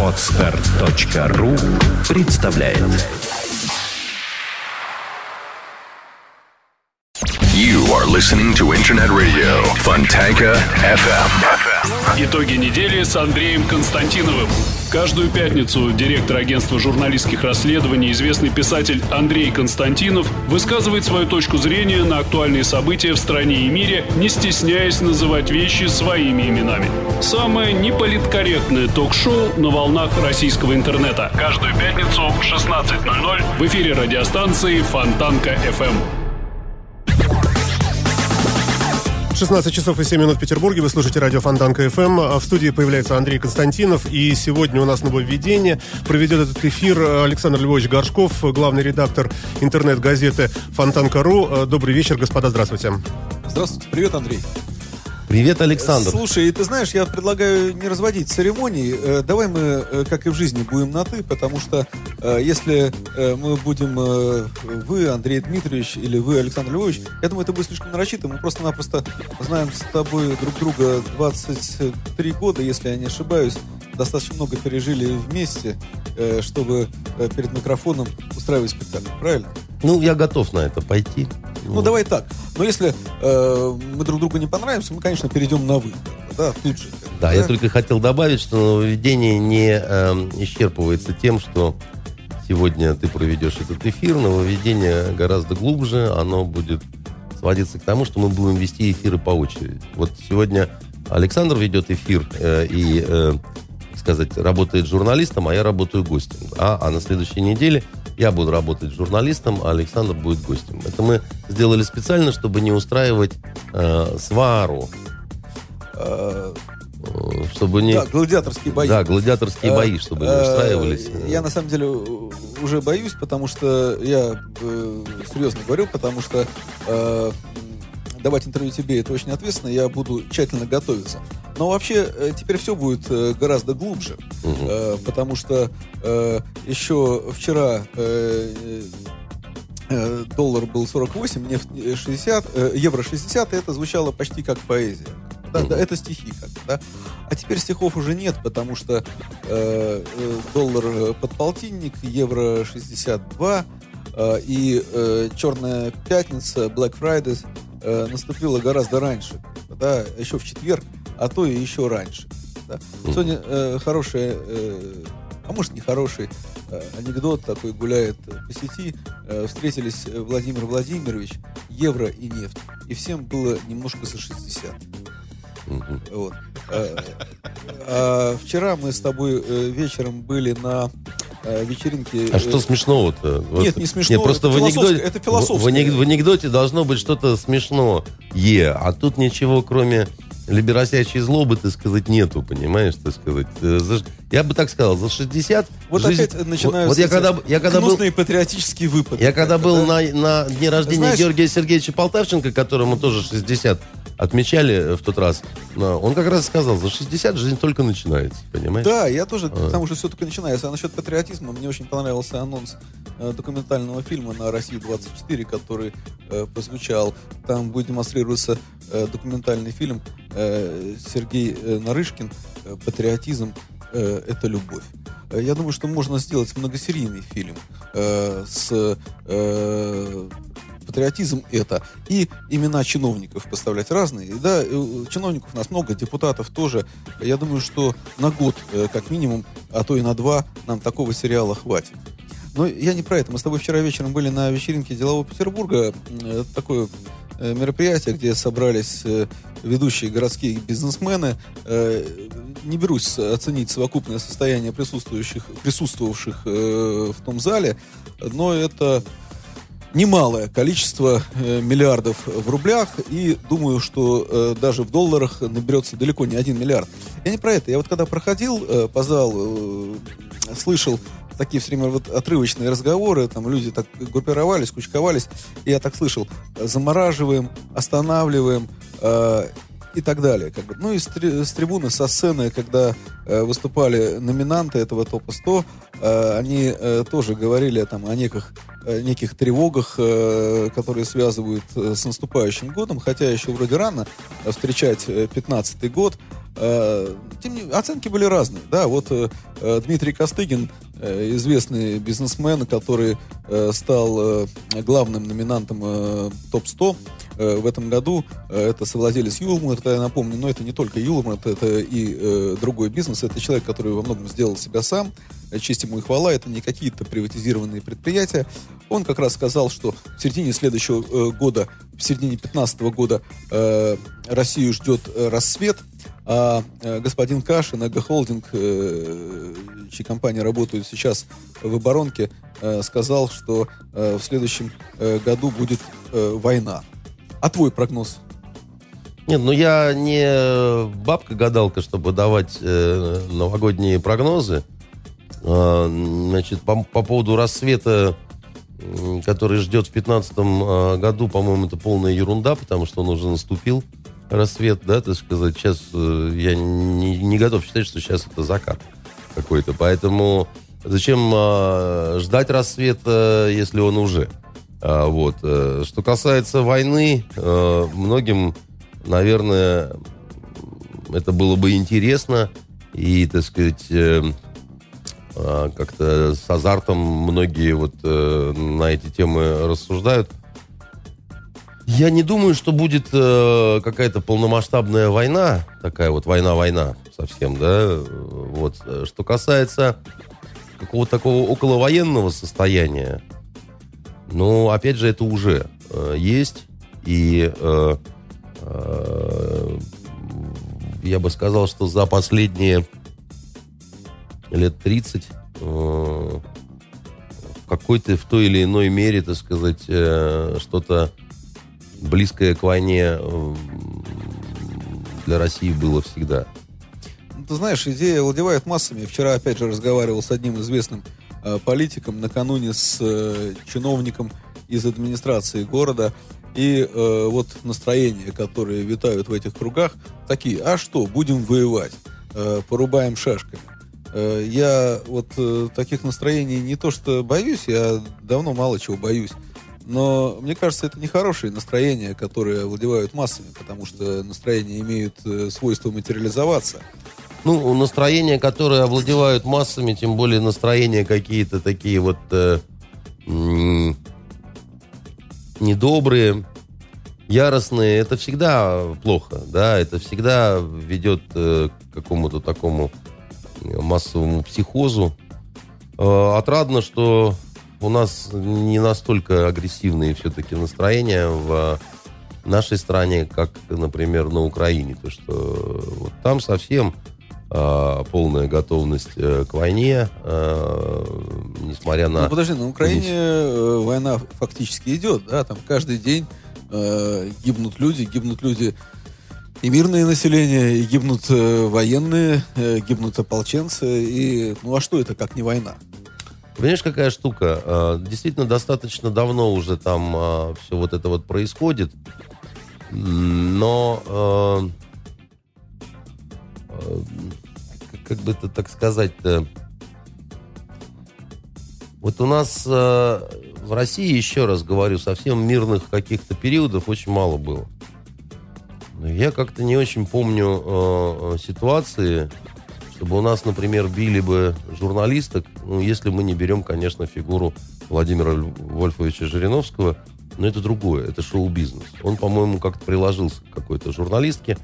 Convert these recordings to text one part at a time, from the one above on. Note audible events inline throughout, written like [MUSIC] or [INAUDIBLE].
Отстар.ру представляет You are listening to Internet Radio Fontanka FM. Итоги недели с Андреем Константиновым. Каждую пятницу директор агентства журналистских расследований, известный писатель Андрей Константинов высказывает свою точку зрения на актуальные события в стране и мире, не стесняясь называть вещи своими именами. Самое неполиткорректное ток-шоу на волнах российского интернета. Каждую пятницу в 16.00 в эфире радиостанции Фонтанка FM. 16 часов и 7 минут в Петербурге. Вы слушаете радио Фонтанка ФМ. А В студии появляется Андрей Константинов. И сегодня у нас нововведение. Проведет этот эфир Александр Львович Горшков, главный редактор интернет-газеты Фонтанка.ру. Добрый вечер, господа. Здравствуйте. Здравствуйте. Привет, Андрей. Привет, Александр. Слушай, ты знаешь, я предлагаю не разводить церемонии. Э, Давай мы, э, как и в жизни, будем на «ты», потому что э, если мы будем вы, Андрей Дмитриевич, или вы, Александр Львович, я думаю, это будет слишком нарочито. Мы просто-напросто знаем с тобой друг друга 23 года, если я не ошибаюсь. Достаточно много пережили вместе, чтобы перед микрофоном устраивать спектакль. Правильно? Ну, я готов на это пойти. Ну, давай так. Но если э, мы друг другу не понравимся, мы, конечно, перейдем на «вы». Да, тут же. Да, я только хотел добавить, что нововведение не эм, исчерпывается тем, что сегодня ты проведешь этот эфир. Нововведение гораздо глубже. Оно будет сводиться к тому, что мы будем вести эфиры по очереди. Вот сегодня Александр ведет эфир э, и, э, сказать, работает журналистом, а я работаю гостем. А, а на следующей неделе я буду работать журналистом, а Александр будет гостем. Это мы сделали специально, чтобы не устраивать э, свару. Э, чтобы не... Да, гладиаторские бои. Да, гладиаторские Э, бои, чтобы не э, устраивались. Я на самом деле уже боюсь, потому что я э, серьезно говорю, потому что э, давать интервью тебе это очень ответственно, я буду тщательно готовиться. Но вообще э, теперь все будет э, гораздо глубже. Э, потому что еще вчера доллар был 48, нефть э, 60, э, евро 60, и это звучало почти как поэзия. Да, да, это стихи как да. А теперь стихов уже нет, потому что э, доллар под полтинник, евро 62, э, и э, Черная пятница, Black Friday, э, наступила гораздо раньше, да, еще в четверг, а то и еще раньше. да. Сегодня э, хорошая, э, а может не хороший э, анекдот такой гуляет по сети. Э, встретились э, Владимир Владимирович, евро и нефть, и всем было немножко за 60. Мгм. Вот. Э, а вчера мы с тобой э, вечером были на э, вечеринке. А что э, смешного-то? Нет, не смешно, Нет, просто это в анекдоте, это философское. в, в анек- в анекдоте должно быть что-то смешно. Е, а тут ничего, кроме либеросячей злобы, так сказать, нету, понимаешь, так сказать. Э, за- я бы так сказал, за 60 Вот жизнь- опять начинаются Вот, вот я когда, я когда был, патриотические выпады. я когда был Да? на, на дне рождения Знаешь- Георгия Сергеевича Полтавченко, которому тоже 60 отмечали в тот раз, он как раз сказал, за 60 жизнь только начинается, понимаешь? Да, я тоже, потому что все только начинается. А насчет патриотизма, мне очень понравился анонс э, документального фильма на России-24, который э, прозвучал. Там будет демонстрироваться э, документальный фильм э, Сергей э, Нарышкин э, «Патриотизм э, – это любовь». Э, Я думаю, что можно сделать многосерийный фильм э, с э, патриотизм это и имена чиновников поставлять разные. И Да, э, чиновников у нас много, депутатов тоже. Я думаю, что на год, э, как минимум, а то и на два, нам такого сериала хватит. Но я не про это. Мы с тобой вчера вечером были на вечеринке Делового Петербурга. Это такое э, мероприятие, где собрались ведущие городские бизнесмены. Не берусь оценить совокупное состояние присутствующих, присутствовавших в том зале, но это немалое количество э, миллиардов в рублях, и думаю, что э, даже в долларах наберется далеко не один миллиард. Я не про это. Я вот когда проходил э, по залу, э, слышал такие все время вот отрывочные разговоры, там люди так группировались, кучковались, и я так слышал, замораживаем, останавливаем, э, и так далее. Как бы. Ну и с, с трибуны, со сцены, когда э, выступали номинанты этого топа 100, э, они э, тоже говорили там о неких, э, неких тревогах, э, которые связывают э, с наступающим годом, хотя еще вроде рано э, встречать 15 год. э, тем не оценки были разные. Да, вот э, э, Дмитрий Костыгин, э, известный бизнесмен, который э, стал э, главным номинантом э, топ-100 э, в этом году, э, это совладелец Юлмар, это я напомню, но это не только Юлмар, это, и э, другой бизнес, это человек, который во многом сделал себя сам, э, честь ему и хвала, это не какие-то приватизированные предприятия. Он как раз сказал, что в середине следующего э, года, в середине 2015 года э, Россию ждет рассвет, а господин Кашин, Эго-холдинг, э, чьи компании работают сейчас в оборонке, э, сказал, что э, в следующем году будет война. А твой прогноз? Нет, ну я не бабка-гадалка, чтобы давать э, новогодние прогнозы. А, значит, по, по поводу рассвета, м, который ждет в 2015 году, по-моему, это полная ерунда, потому что он уже наступил рассвет, да, так сказать. Сейчас э, я не, не готов считать, что сейчас это закат какой-то. Поэтому зачем э, ждать рассвета, если он уже? А, вот. э, Что касается войны, э, многим, наверное, это было бы интересно. И, так сказать, э, а, как-то с азартом многие вот на эти темы рассуждают. Я не думаю, что будет какая-то полномасштабная война, такая вот война-война совсем, да. Вот. Что касается какого-то такого околовоенного состояния, ну, опять же, это уже э, есть. И э, э, я бы сказал, что за последние лет 30 э, в какой-то, в той или иной мере, так сказать, э, что-то близкое к войне э, для России было всегда. Ну, Ты знаешь, идея владевает массами. Вчера, опять же, разговаривал с одним известным политиком, накануне с э, чиновником из администрации города. И э, вот настроения, которые витают в этих кругах, такие, а что, будем воевать, Э, порубаем шашками. Э, я вот э, таких настроений не то что боюсь, я давно мало чего боюсь. Но мне кажется, это нехорошие настроения, которые владевают массами, потому что настроения имеют э, свойство материализоваться. Ну, настроения, которые овладевают массами, тем более настроения какие-то такие вот э, недобрые, яростные, это всегда плохо, да, это всегда ведет э, к какому-то такому массовому психозу. Э, отрадно, что у нас не настолько агрессивные все-таки настроения в нашей стране, как, например, на Украине. То, что вот там совсем полная готовность э, к войне, э, несмотря на... Ну, подожди, на Украине э, война фактически идет, да, там каждый день э, гибнут люди, гибнут люди и мирное население, и гибнут э, военные, э, гибнут ополченцы, и ну а что это, как не война? Понимаешь, какая штука? Э, Действительно, достаточно давно уже там все вот это вот происходит. Но э, э, как бы это так сказать-то... Вот у нас э, в России, еще раз говорю, совсем мирных каких-то периодов очень мало было. Я как-то не очень помню э, э, ситуации, чтобы у нас, например, били бы журналисток, ну, если мы не берем, конечно, фигуру Владимира Ль- Вольфовича Жириновского, но это другое, это шоу-бизнес. Он, по-моему, как-то приложился к какой-то журналистке.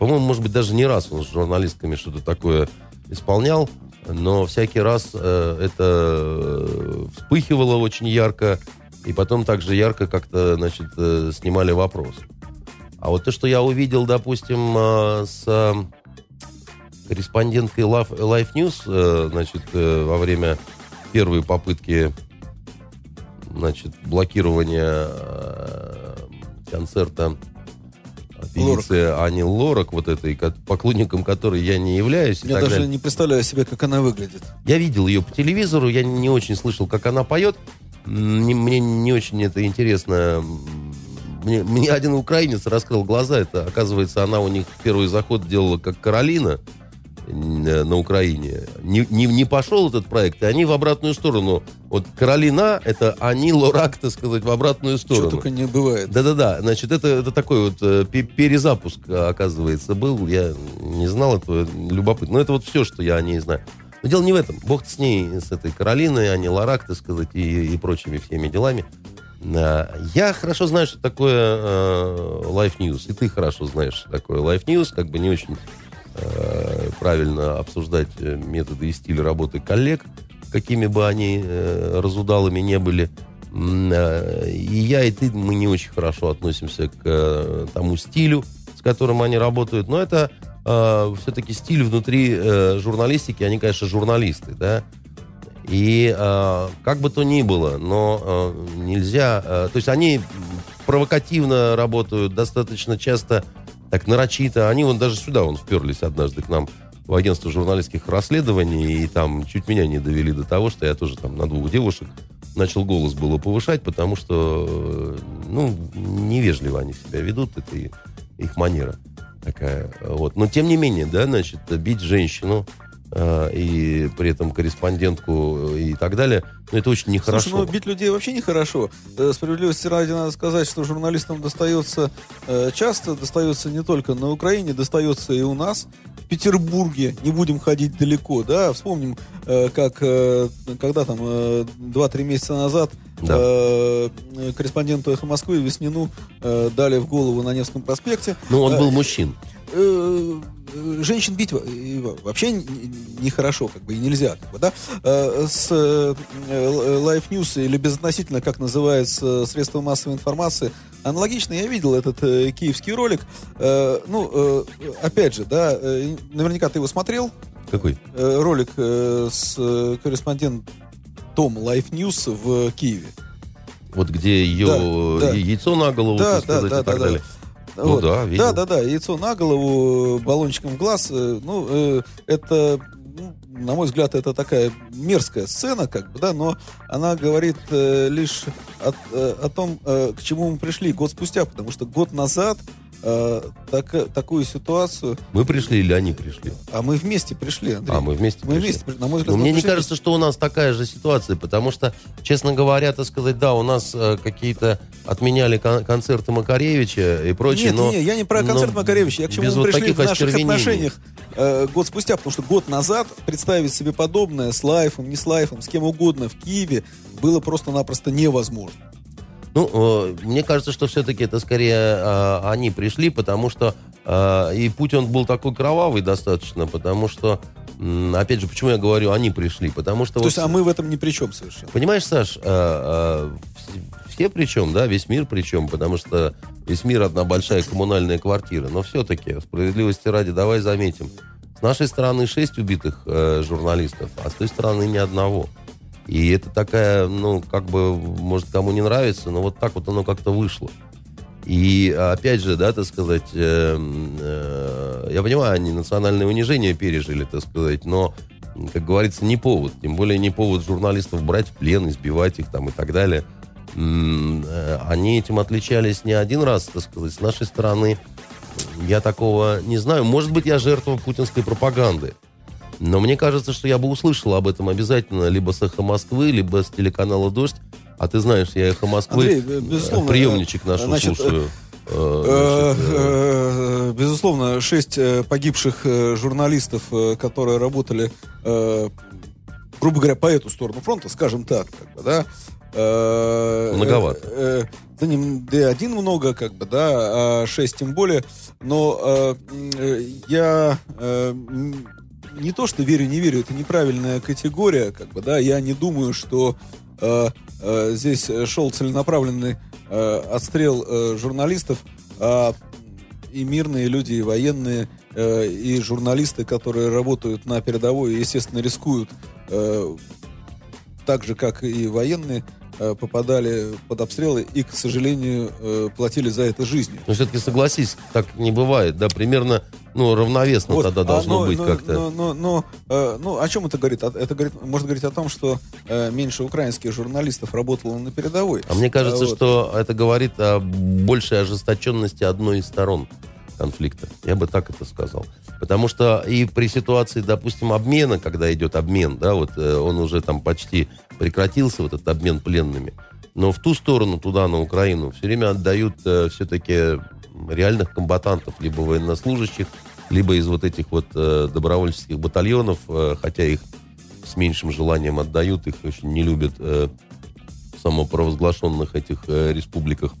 По-моему, может быть, даже не раз он с журналистками что-то такое исполнял, но всякий раз э, это э, вспыхивало очень ярко, и потом также ярко как-то, значит, э, снимали вопрос. А вот то, что я увидел, допустим, э, с э, корреспонденткой Life, Life News, э, значит, э, во время первой попытки, значит, блокирования э, концерта певицы Ани Лорак, вот этой, ко- поклонником которой я не являюсь. Я даже далее. не представляю себе, как она выглядит. Я видел ее по телевизору, я не очень слышал, как она поет. Мне не очень это интересно. Мне, мне один украинец раскрыл глаза. Это, оказывается, она у них первый заход делала как Каролина. Э, на Украине, не, не, не пошел этот проект, и они в обратную сторону. Вот Каролина, это они, Лорак, так сказать, в обратную Что сторону. только не бывает. Да-да-да, значит, это, это такой вот э, пе- перезапуск, э, оказывается, был. Я не знал этого, любопытно. Но это вот все, что я о ней знаю. Но дело не в этом. Бог с ней, с этой Каролиной, Ани Ларак, так сказать, и, и прочими всеми делами. Я хорошо знаю, что такое э, Life News. И ты хорошо знаешь, что такое Life News. Как бы не очень правильно обсуждать э, методы и стиль работы коллег, какими бы они э, разудалыми не были. Э, И я, и ты, мы не очень хорошо относимся к э, тому стилю, с которым они работают. Но это все-таки стиль внутри э, журналистики. Они, конечно, журналисты, да. И э, как бы то ни было, но э, нельзя... э, то есть они провокативно работают, достаточно часто так нарочито. Они вон даже сюда вон вперлись однажды к нам в агентство журналистских расследований, и там чуть меня не довели до того, что я тоже там на двух девушек начал голос было повышать, потому что, э, ну, невежливо они себя ведут, это их манера такая. Вот. Но тем не менее, да, значит, бить женщину и при этом корреспондентку и так далее, ну, это очень нехорошо. Слушай, ну бить людей вообще нехорошо. Э, Справедливости ради надо сказать, что журналистам достается э, часто, достается не только на Украине, достается и у нас. В Петербурге, не будем ходить далеко, да, вспомним, э, как э, когда там э, 2-3 месяца назад Да. э, корреспонденту «Эхо Москвы» Веснину э, дали в голову на Невском проспекте. Ну, он Э, был мужчин. Э, женщин бить вообще нехорошо, как бы, и нельзя, как бы, да. Э, С э, Life News, или безотносительно, как называется, средства массовой информации, аналогично я видел этот э, киевский ролик. Э, Ну, э, опять же, да, э, наверняка ты его смотрел, Какой? э, ролик э, с э, корреспондентом Life News в Киеве. Вот где ее Да, да. яйцо на голову, Да, да, да, и так да, далее. да. Ну да, видел. Да, да, да, яйцо на голову, баллончиком в глаз. э, Ну, э, это, ну, на мой взгляд, это такая мерзкая сцена, как бы, да, но она говорит э, лишь о, э, о том, э, к чему мы пришли год спустя, потому что год назад э, так- такую ситуацию, Мы пришли или они пришли? а мы вместе пришли, Андрей. А, мы вместе Мы пришли. вместе, на мой взгляд, Но мы мне не пришли кажется, что у нас такая же ситуация, потому что, честно говоря, так сказать, да, у нас э, какие-то отменяли кон- концерты Макаревича и прочее, Нет, но... не, я не про концерт Макаревича, я к чему мы вот пришли в наших отношениях э, год спустя, потому что год назад представить себе подобное с лайфом, не с лайфом, с кем угодно в Киеве было просто-напросто невозможно. Ну, э, мне кажется, что все-таки это скорее э, они пришли, потому что э, и путь он был такой кровавый достаточно, потому что, опять же, почему я говорю, они пришли, потому что... То вот- есть, а мы в этом ни при чем совершенно. Понимаешь, Саш, э, э, вс- все причем, да, весь мир причем, потому что весь мир одна большая коммунальная квартира. Но все-таки, справедливости ради, давай заметим. С нашей стороны шесть убитых э, журналистов, а с той стороны ни одного. И это такая, ну, как бы, может, кому не нравится, но вот так вот оно как-то вышло. И опять же, да, так сказать, э, э, я понимаю, они национальное унижение пережили, так сказать, но, как говорится, не повод. Тем более не повод журналистов брать в плен, избивать их там и так далее. М, э, Они этим отличались не один раз, так сказать, с нашей стороны. Я такого не знаю. Может быть, я жертва путинской пропаганды. Но мне кажется, что я бы услышал об этом обязательно либо с «Эхо Москвы», либо с телеканала «Дождь». А ты знаешь, я «Эхо Москвы», Андрей, э, э, приемничек э, наш значит, слушаю. Э, Э, значит, э, э, Безусловно, шесть э, погибших э, журналистов, э, которые работали, э, грубо говоря, по эту сторону фронта, скажем так, как бы, да. э, Многовато. э, э, Да, не, да один много, как бы, да, а шесть тем более. Но э, э, я э, не то, что верю, не верю, это неправильная категория, как бы, да. Я не думаю, что э, э, здесь шел целенаправленный э, отстрел э, журналистов, а и мирные люди, и военные, э, и журналисты, которые работают на передовой, естественно, рискуют э, так же, как и военные, э, попадали под обстрелы и, к сожалению, э, платили за это жизнью. Но все-таки согласись, так не бывает, да, примерно, ну, равновесно Вот, тогда а, должно но- быть как-то. но- но- но, э, ну, о чем это говорит? А- Это говорит, может говорить о том, что э, меньше украинских журналистов работало на передовой. А мне кажется, вот. что это говорит о большей ожесточенности одной из сторон. Конфликта. Я бы так это сказал. Потому что и при ситуации, допустим, обмена, когда идет обмен, да, вот э, он уже там почти прекратился, вот этот обмен пленными, но в ту сторону, туда, на Украину, все время отдают э, все-таки реальных комбатантов, либо военнослужащих, либо из вот этих вот э, добровольческих батальонов, э, хотя их с меньшим желанием отдают, их очень не любят э, в самопровозглашенных этих э, республиках.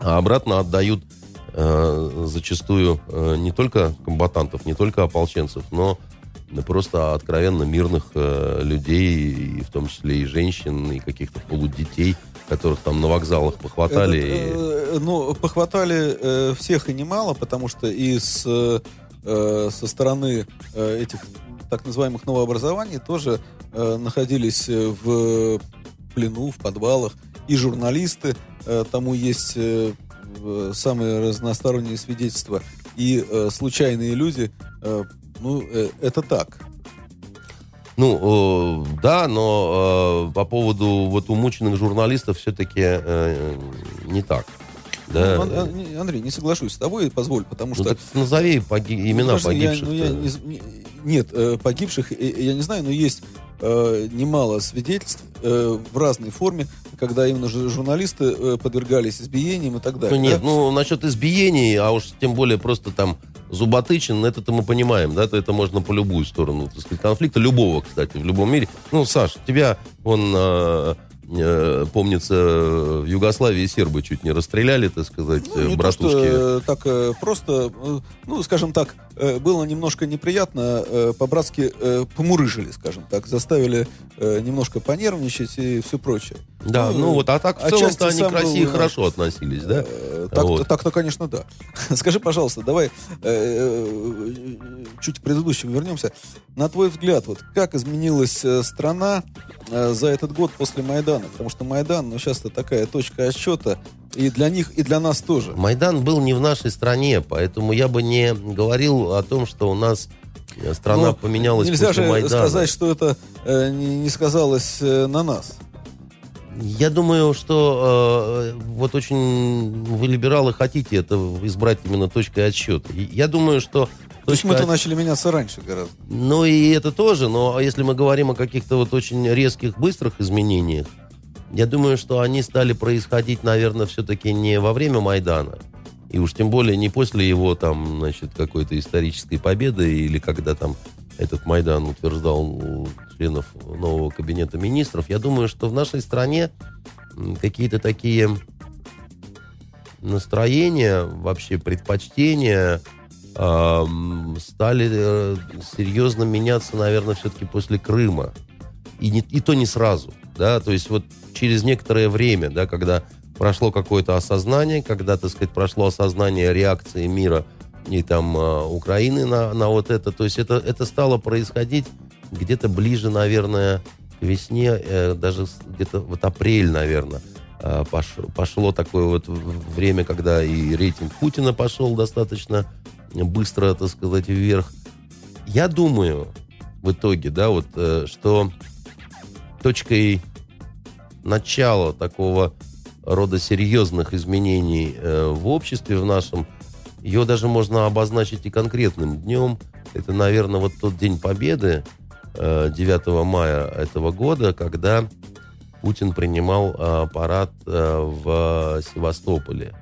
А обратно отдают зачастую э, не только комбатантов, не только ополченцев, но просто откровенно мирных э, людей, и в том числе и женщин, и каких-то полудетей, которых там на вокзалах похватали. Это, э, ну, похватали э, всех и немало, потому что и с, э, со стороны э, этих так называемых новообразований тоже э, находились в плену, в подвалах и журналисты, э, тому есть э, самые разносторонние свидетельства, и э, случайные люди, э, ну, э, это так. Ну, э, да, но э, по поводу вот умученных журналистов все-таки э, не так. Да. Ну, Ан- Андрей, не соглашусь с тобой, позволь, потому Ну, что... так назови поги- имена Ну, подожди, я- погибших. ну, я не нет, э, погибших э, я не знаю, но есть э, немало свидетельств э, в разной форме, когда именно жу- журналисты э, подвергались избиениям и так Ну далее. нет, да? ну насчет избиений, а уж тем более просто там зуботычин, это-то мы понимаем, да, то это можно по любую сторону, так сказать, конфликта, любого, кстати, в любом мире. Ну, Саш, тебя, он, э, э, помнится, в Югославии сербы чуть не расстреляли, так сказать, Ну, не то, братушки. что э, так э, просто, э, ну, скажем так, э, было немножко неприятно, э, по-братски э, помурыжили, скажем так, заставили э, немножко понервничать и все прочее. Да, ну, вот, а так в целом-то они к России был, хорошо относились, да? Э, Так-то, Вот. так-то, конечно, да. [LAUGHS] Скажи, пожалуйста, давай э, э, чуть к предыдущему вернемся. На твой взгляд, вот как изменилась э, страна э, за этот год после Майдана? Потому что Майдан, ну, сейчас это такая точка отсчета и для них, и для нас тоже. Майдан был не в нашей стране, поэтому я бы не говорил о том, что у нас э, страна Но поменялась Нельзя после же Майдана. сказать, что это э, не, не сказалось э, на нас. Я думаю, что э, вот очень вы, либералы, хотите это избрать именно точкой отсчета. Я думаю, что... То есть мы-то от- начали меняться раньше гораздо. Ну и это тоже, но если мы говорим о каких-то вот очень резких, быстрых изменениях, я думаю, что они стали происходить, наверное, все-таки не во время Майдана, и уж тем более не после его там, значит, какой-то исторической победы, или когда там этот Майдан утверждал членов нового кабинета министров. Я думаю, что в нашей стране какие-то такие настроения, вообще предпочтения стали э, серьезно меняться, наверное, все-таки после Крыма. И, не, и то не сразу, да, то есть вот через некоторое время, да, когда прошло какое-то осознание, когда, так сказать, прошло осознание реакции мира и там э, Украины на, на вот это, то есть это, это стало происходить где-то ближе, наверное, к весне, э, даже где-то вот апрель, наверное, пошло такое вот время, когда и рейтинг Путина пошел достаточно быстро, так сказать, вверх. Я думаю, в итоге, да, вот, э, что точкой начала такого рода серьезных изменений э, в обществе в нашем, ее даже можно обозначить и конкретным днем. Это, наверное, вот тот день Победы, э, 9 мая этого года, когда Путин принимал э, парад э, в Севастополе.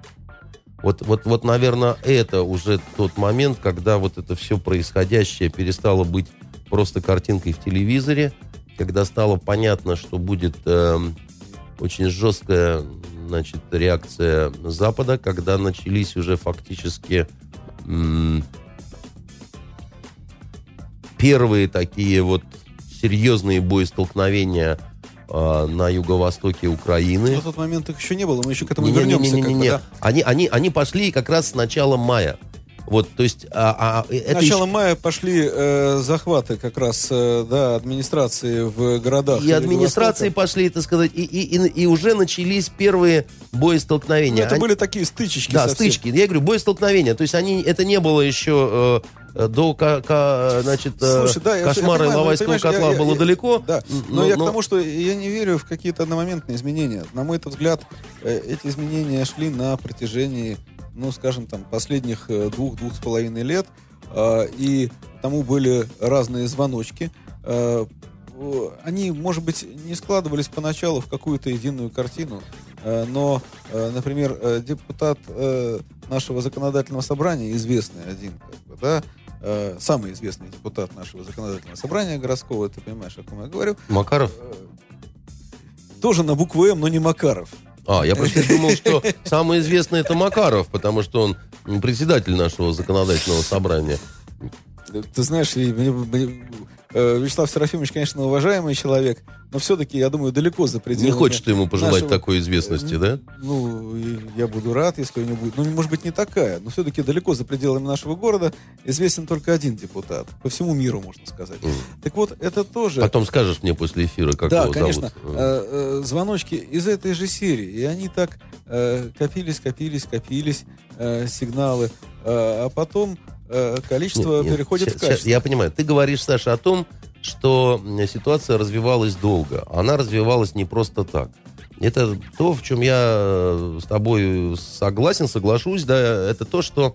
Вот, вот, вот, наверное, это уже тот момент, когда вот это все происходящее перестало быть просто картинкой в телевизоре, когда стало понятно, что будет эм, очень жесткая значит, реакция Запада, когда начались уже фактически м, первые такие вот серьезные боестолкновения э, на юго-востоке Украины. На тот момент их еще не было, мы еще к этому Не-не-не-не-не-не. вернемся. как бы, да. Они, они, они пошли как раз с начала мая. Вот, то есть, а, а, это Начало еще- мая пошли э, захваты как раз э, да, администрации в городах. и администрации пошли, так сказать, и, и, и, и уже начались первые Ну, боестолкновения. это Они- были такие стычечки. Да, совсем. стычки. Я говорю, боестолкновения. То есть они, это не было еще э, э, до ка- ка- значит, э, Слушай, да, я- я кошмара понимаю, но, Иловайского котла я- я- было я- далеко. Да, Н- но, я к тому, что я не верю в какие-то одномоментные изменения. На мой взгляд, э, эти изменения шли на протяжении ну, скажем, там, последних э, двух-двух с половиной лет, э, и тому были разные звоночки. Э, э, они, может быть, не складывались поначалу в какую-то единую картину, э, но, э, например, э, депутат э, нашего законодательного собрания, известный один, как бы, да, э, самый известный депутат нашего законодательного собрания городского, ты понимаешь, о ком я говорю, Макаров? тоже на букву М, но не Макаров. А, я просто думал, что самый известный это Макаров, потому что он председатель нашего законодательного собрания. Ты знаешь, мне- мне- Вячеслав Серафимович, конечно, уважаемый человек, но все-таки, я думаю, далеко за пределами... Не хочешь ты ему пожелать нашего- такой известности, да? Ну, я буду рад, если у него будет. Ну, может быть, не такая, но все-таки далеко за пределами нашего города известен только один депутат. По всему миру, можно сказать. Так вот, это тоже... Потом скажешь мне после эфира, как да, его конечно. зовут. э, э, звоночки из этой же серии. И они так э, копились, копились, копились, э, сигналы. Э, а потом э, количество Нет, нет, переходит ща- в качество. я понимаю. Ты говоришь, Саша, о том, что ситуация развивалась долго. Она развивалась не просто так. Это то, в чем я э, с тобой согласен, соглашусь, да, это то, что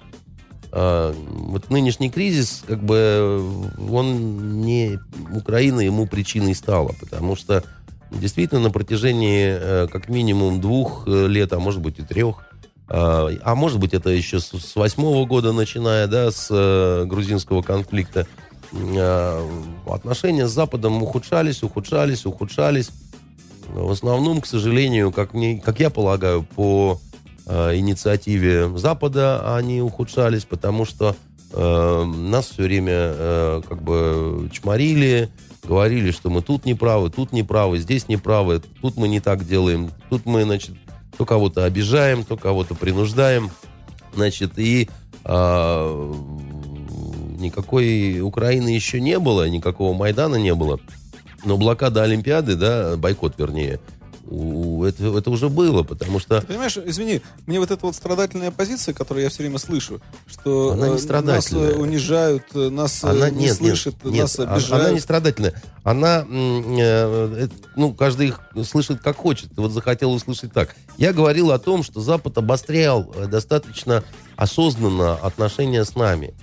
э, вот нынешний кризис, как бы, он не Украина ему причиной стала, потому что действительно на протяжении э, как минимум двух э, лет, а может быть и трех, а, а может быть, это еще с восьмого года, начиная, да, с э, грузинского конфликта, э, отношения с Западом ухудшались, ухудшались, ухудшались. В основном, к сожалению, как, мне, как я полагаю, по э, инициативе Запада они ухудшались, потому что э, нас все время э, как бы чморили, говорили, что мы тут не правы, тут не правы, здесь не правы, тут мы не так делаем, тут мы, значит, то кого-то обижаем, то кого-то принуждаем, значит, и а, никакой Украины еще не было, никакого Майдана не было, но блокада Олимпиады, да, бойкот, вернее, у- это, это уже было, потому что Ты понимаешь, извини, мне вот эта вот страдательная позиция, которую я все время слышу, что Она не э, нас страдательная. э, унижают, э, нас э, она не нет, слышат, нет, нас нет, обижают. она не страдательная. Она, э, э, ну, каждый их слышит как хочет. Вот захотел услышать так. Я говорил о том, что Запад обострял э, достаточно осознанно отношения с нами.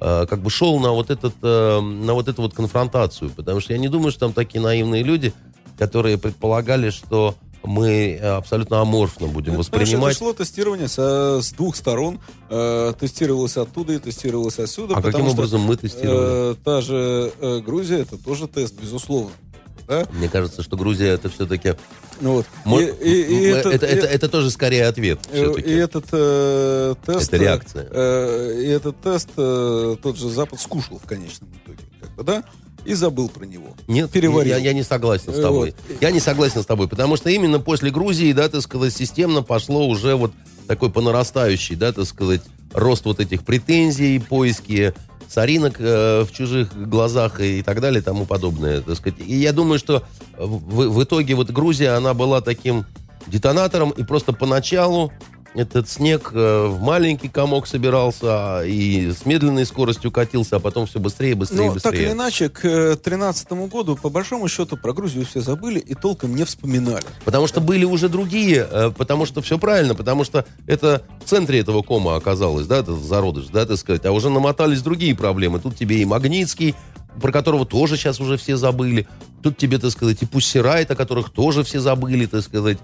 Э, Как бы шел на вот, этот, э, на вот эту вот конфронтацию. Потому что я не думаю, что там такие наивные люди, которые предполагали, что мы э, абсолютно аморфно будем понимаешь, воспринимать. Это шло тестирование со- с двух сторон. Э, тестировалось оттуда и тестировалось отсюда. А каким что, образом мы тестировали? э, та же э, Грузия, это тоже тест, безусловно. Да? Мне кажется, что Грузия это все-таки... Ну, вот. Мо- И- и- и это, этот- это, и- это тоже скорее ответ. Э, все-таки. И этот э, тест... Это реакция. э, и этот тест э, тот же Запад скушал в конечном итоге. Как бы, да? И забыл про него. Нет, переварил. я, я не согласен с тобой. вот. Я не согласен с тобой, потому что именно после Грузии, да, так сказать, системно пошло уже вот такой по нарастающей, да, так сказать, рост вот этих претензий, поиски соринок э, в чужих глазах и так далее и тому подобное, так сказать. И я думаю, что в, в итоге вот Грузия, она была таким детонатором, и просто поначалу этот снег э, в маленький комок собирался и с медленной скоростью катился, а потом все быстрее, быстрее, Но быстрее. так или иначе, к 2013 году, по большому счету, про Грузию все забыли и толком не вспоминали. Потому что были уже другие, э, потому что все правильно, потому что это в центре этого кома оказалось, да, этот зародыш, да, так сказать, а уже намотались другие проблемы. Тут тебе и Магнитский, про которого тоже сейчас уже все забыли. Тут тебе, так сказать, и Пуссирайт, о которых тоже все забыли, так сказать.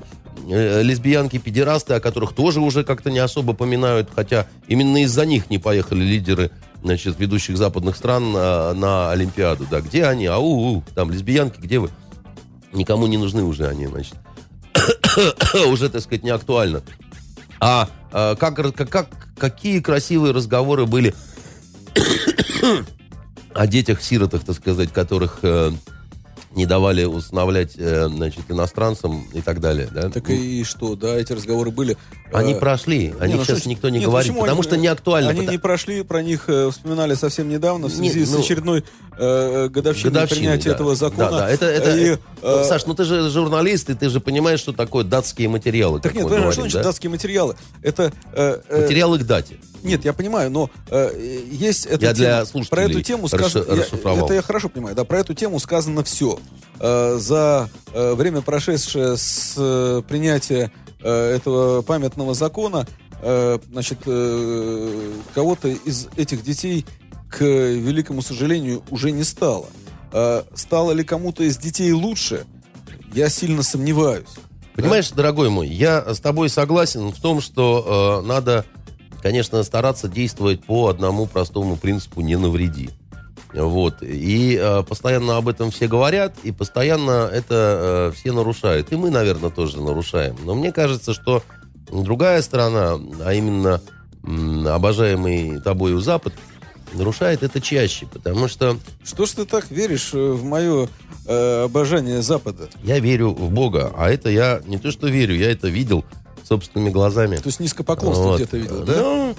Э, Лесбиянки, педерасты, о которых тоже уже как-то не особо поминают, хотя именно из-за них не поехали лидеры значит, ведущих западных стран на, на Олимпиаду. Да, где они? Ау, там лесбиянки, где вы? Никому не нужны уже они, значит. [COUGHS] уже, так сказать, не актуально. А, а, как, как, как- какие красивые разговоры были [COUGHS] о детях-сиротах, так сказать, которых э, не давали усыновлять, э, значит, иностранцам и так далее, да? Так и что, да, эти разговоры были. Они Э, прошли, о не, ну сейчас что никто не нет, говорит, почему потому они- что не актуально. Они Пота- не прошли, про них э, вспоминали совсем недавно в связи Нет, с ну, очередной э, годовщиной Годовщины, принятия да. этого закона. Да, да, это, это, И, э, Саш, ну ты же журналист, и ты же понимаешь, что такое датские материалы, так нет, понимаешь, что говорим, значит да? датские материалы? Это... э, э, Материалы к дате. Нет, я понимаю, но э, есть эта Я для тема- слушателей про эту тему сказано, это я хорошо понимаю, да, про эту тему сказано все. Э, за э, время, прошедшее с э, принятия э, этого памятного закона, э, значит, э, кого-то из этих детей, к великому сожалению, уже не стало. Э, стало ли кому-то из детей лучше? Я сильно сомневаюсь. Понимаешь, дорогой мой, я с тобой согласен в том, что э, надо, конечно, стараться действовать по одному простому принципу «не навреди». Вот. И э, постоянно об этом все говорят, и постоянно это э, все нарушают. И мы, наверное, тоже нарушаем. Но мне кажется, что другая сторона, а именно м, обожаемый тобою Запад, нарушает это чаще, потому что Что ж ты так веришь э, в мое э, обожание Запада? я верю в Бога, а это я не то что верю, я это видел собственными глазами. То есть низкопоклонство Вот. где-то видел, да? Ну,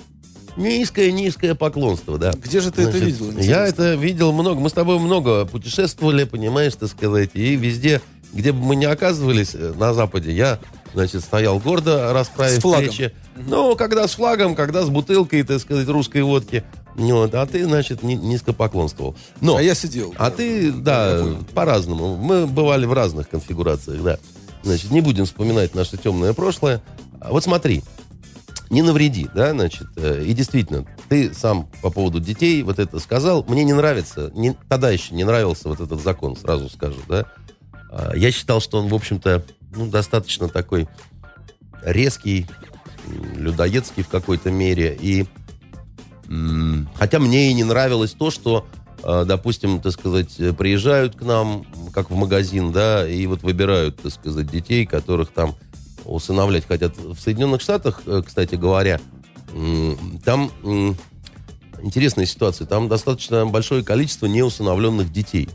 низкое, низкое поклонство, да. Где же ты это Значит, видел? Я интересно? это видел много. Мы с тобой много путешествовали, понимаешь, так сказать. И везде, где бы мы ни оказывались э, на Западе, я, значит, стоял гордо, расправив плечи. Ну, когда с флагом, когда с бутылкой, так сказать, русской водки. Вот, а ты, значит, ни- низко поклонствовал. Но, А я сидел. а ты, да, Я по-разному. Мы бывали в разных конфигурациях, да. Значит, не будем вспоминать наше темное прошлое. А Вот смотри, не навреди, да, значит. э, И действительно, ты сам по поводу детей вот это сказал. Мне не нравится, не, тогда еще не нравился вот этот закон, сразу скажу, да. А, Я считал, что он, в общем-то, ну, достаточно такой резкий, людоедский в какой-то мере. И хотя мне и не нравилось то, что, э, допустим, так сказать, приезжают к нам, как в магазин, да, и вот выбирают, так сказать, детей, которых там усыновлять хотят. В Соединенных Штатах, э, кстати говоря, там интересная ситуация. Там достаточно большое количество неусыновленных детей.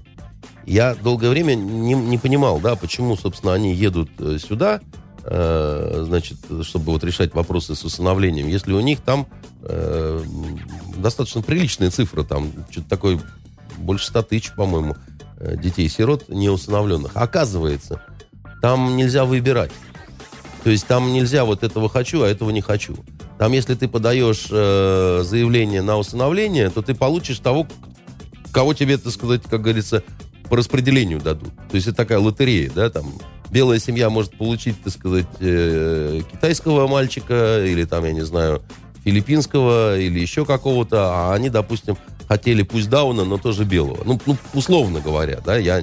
Я долгое время не, не понимал, да, почему, собственно, они едут э, сюда, э, значит, чтобы вот решать вопросы с усыновлением, если у них там э, достаточно приличная цифра, там что-то такое больше 100 тысяч, по-моему, детей-сирот неусыновленных. Оказывается, там нельзя выбирать. То есть там нельзя вот этого хочу, а этого не хочу. Там, если ты подаешь э, заявление на усыновление, то ты получишь того, кого тебе, так сказать, как говорится, по распределению дадут. То есть это такая лотерея, да, там белая семья может получить, так сказать, э, китайского мальчика или там, я не знаю, филиппинского или еще какого-то, а они, допустим, хотели пусть Дауна, но тоже белого. Ну, ну, условно говоря, да, я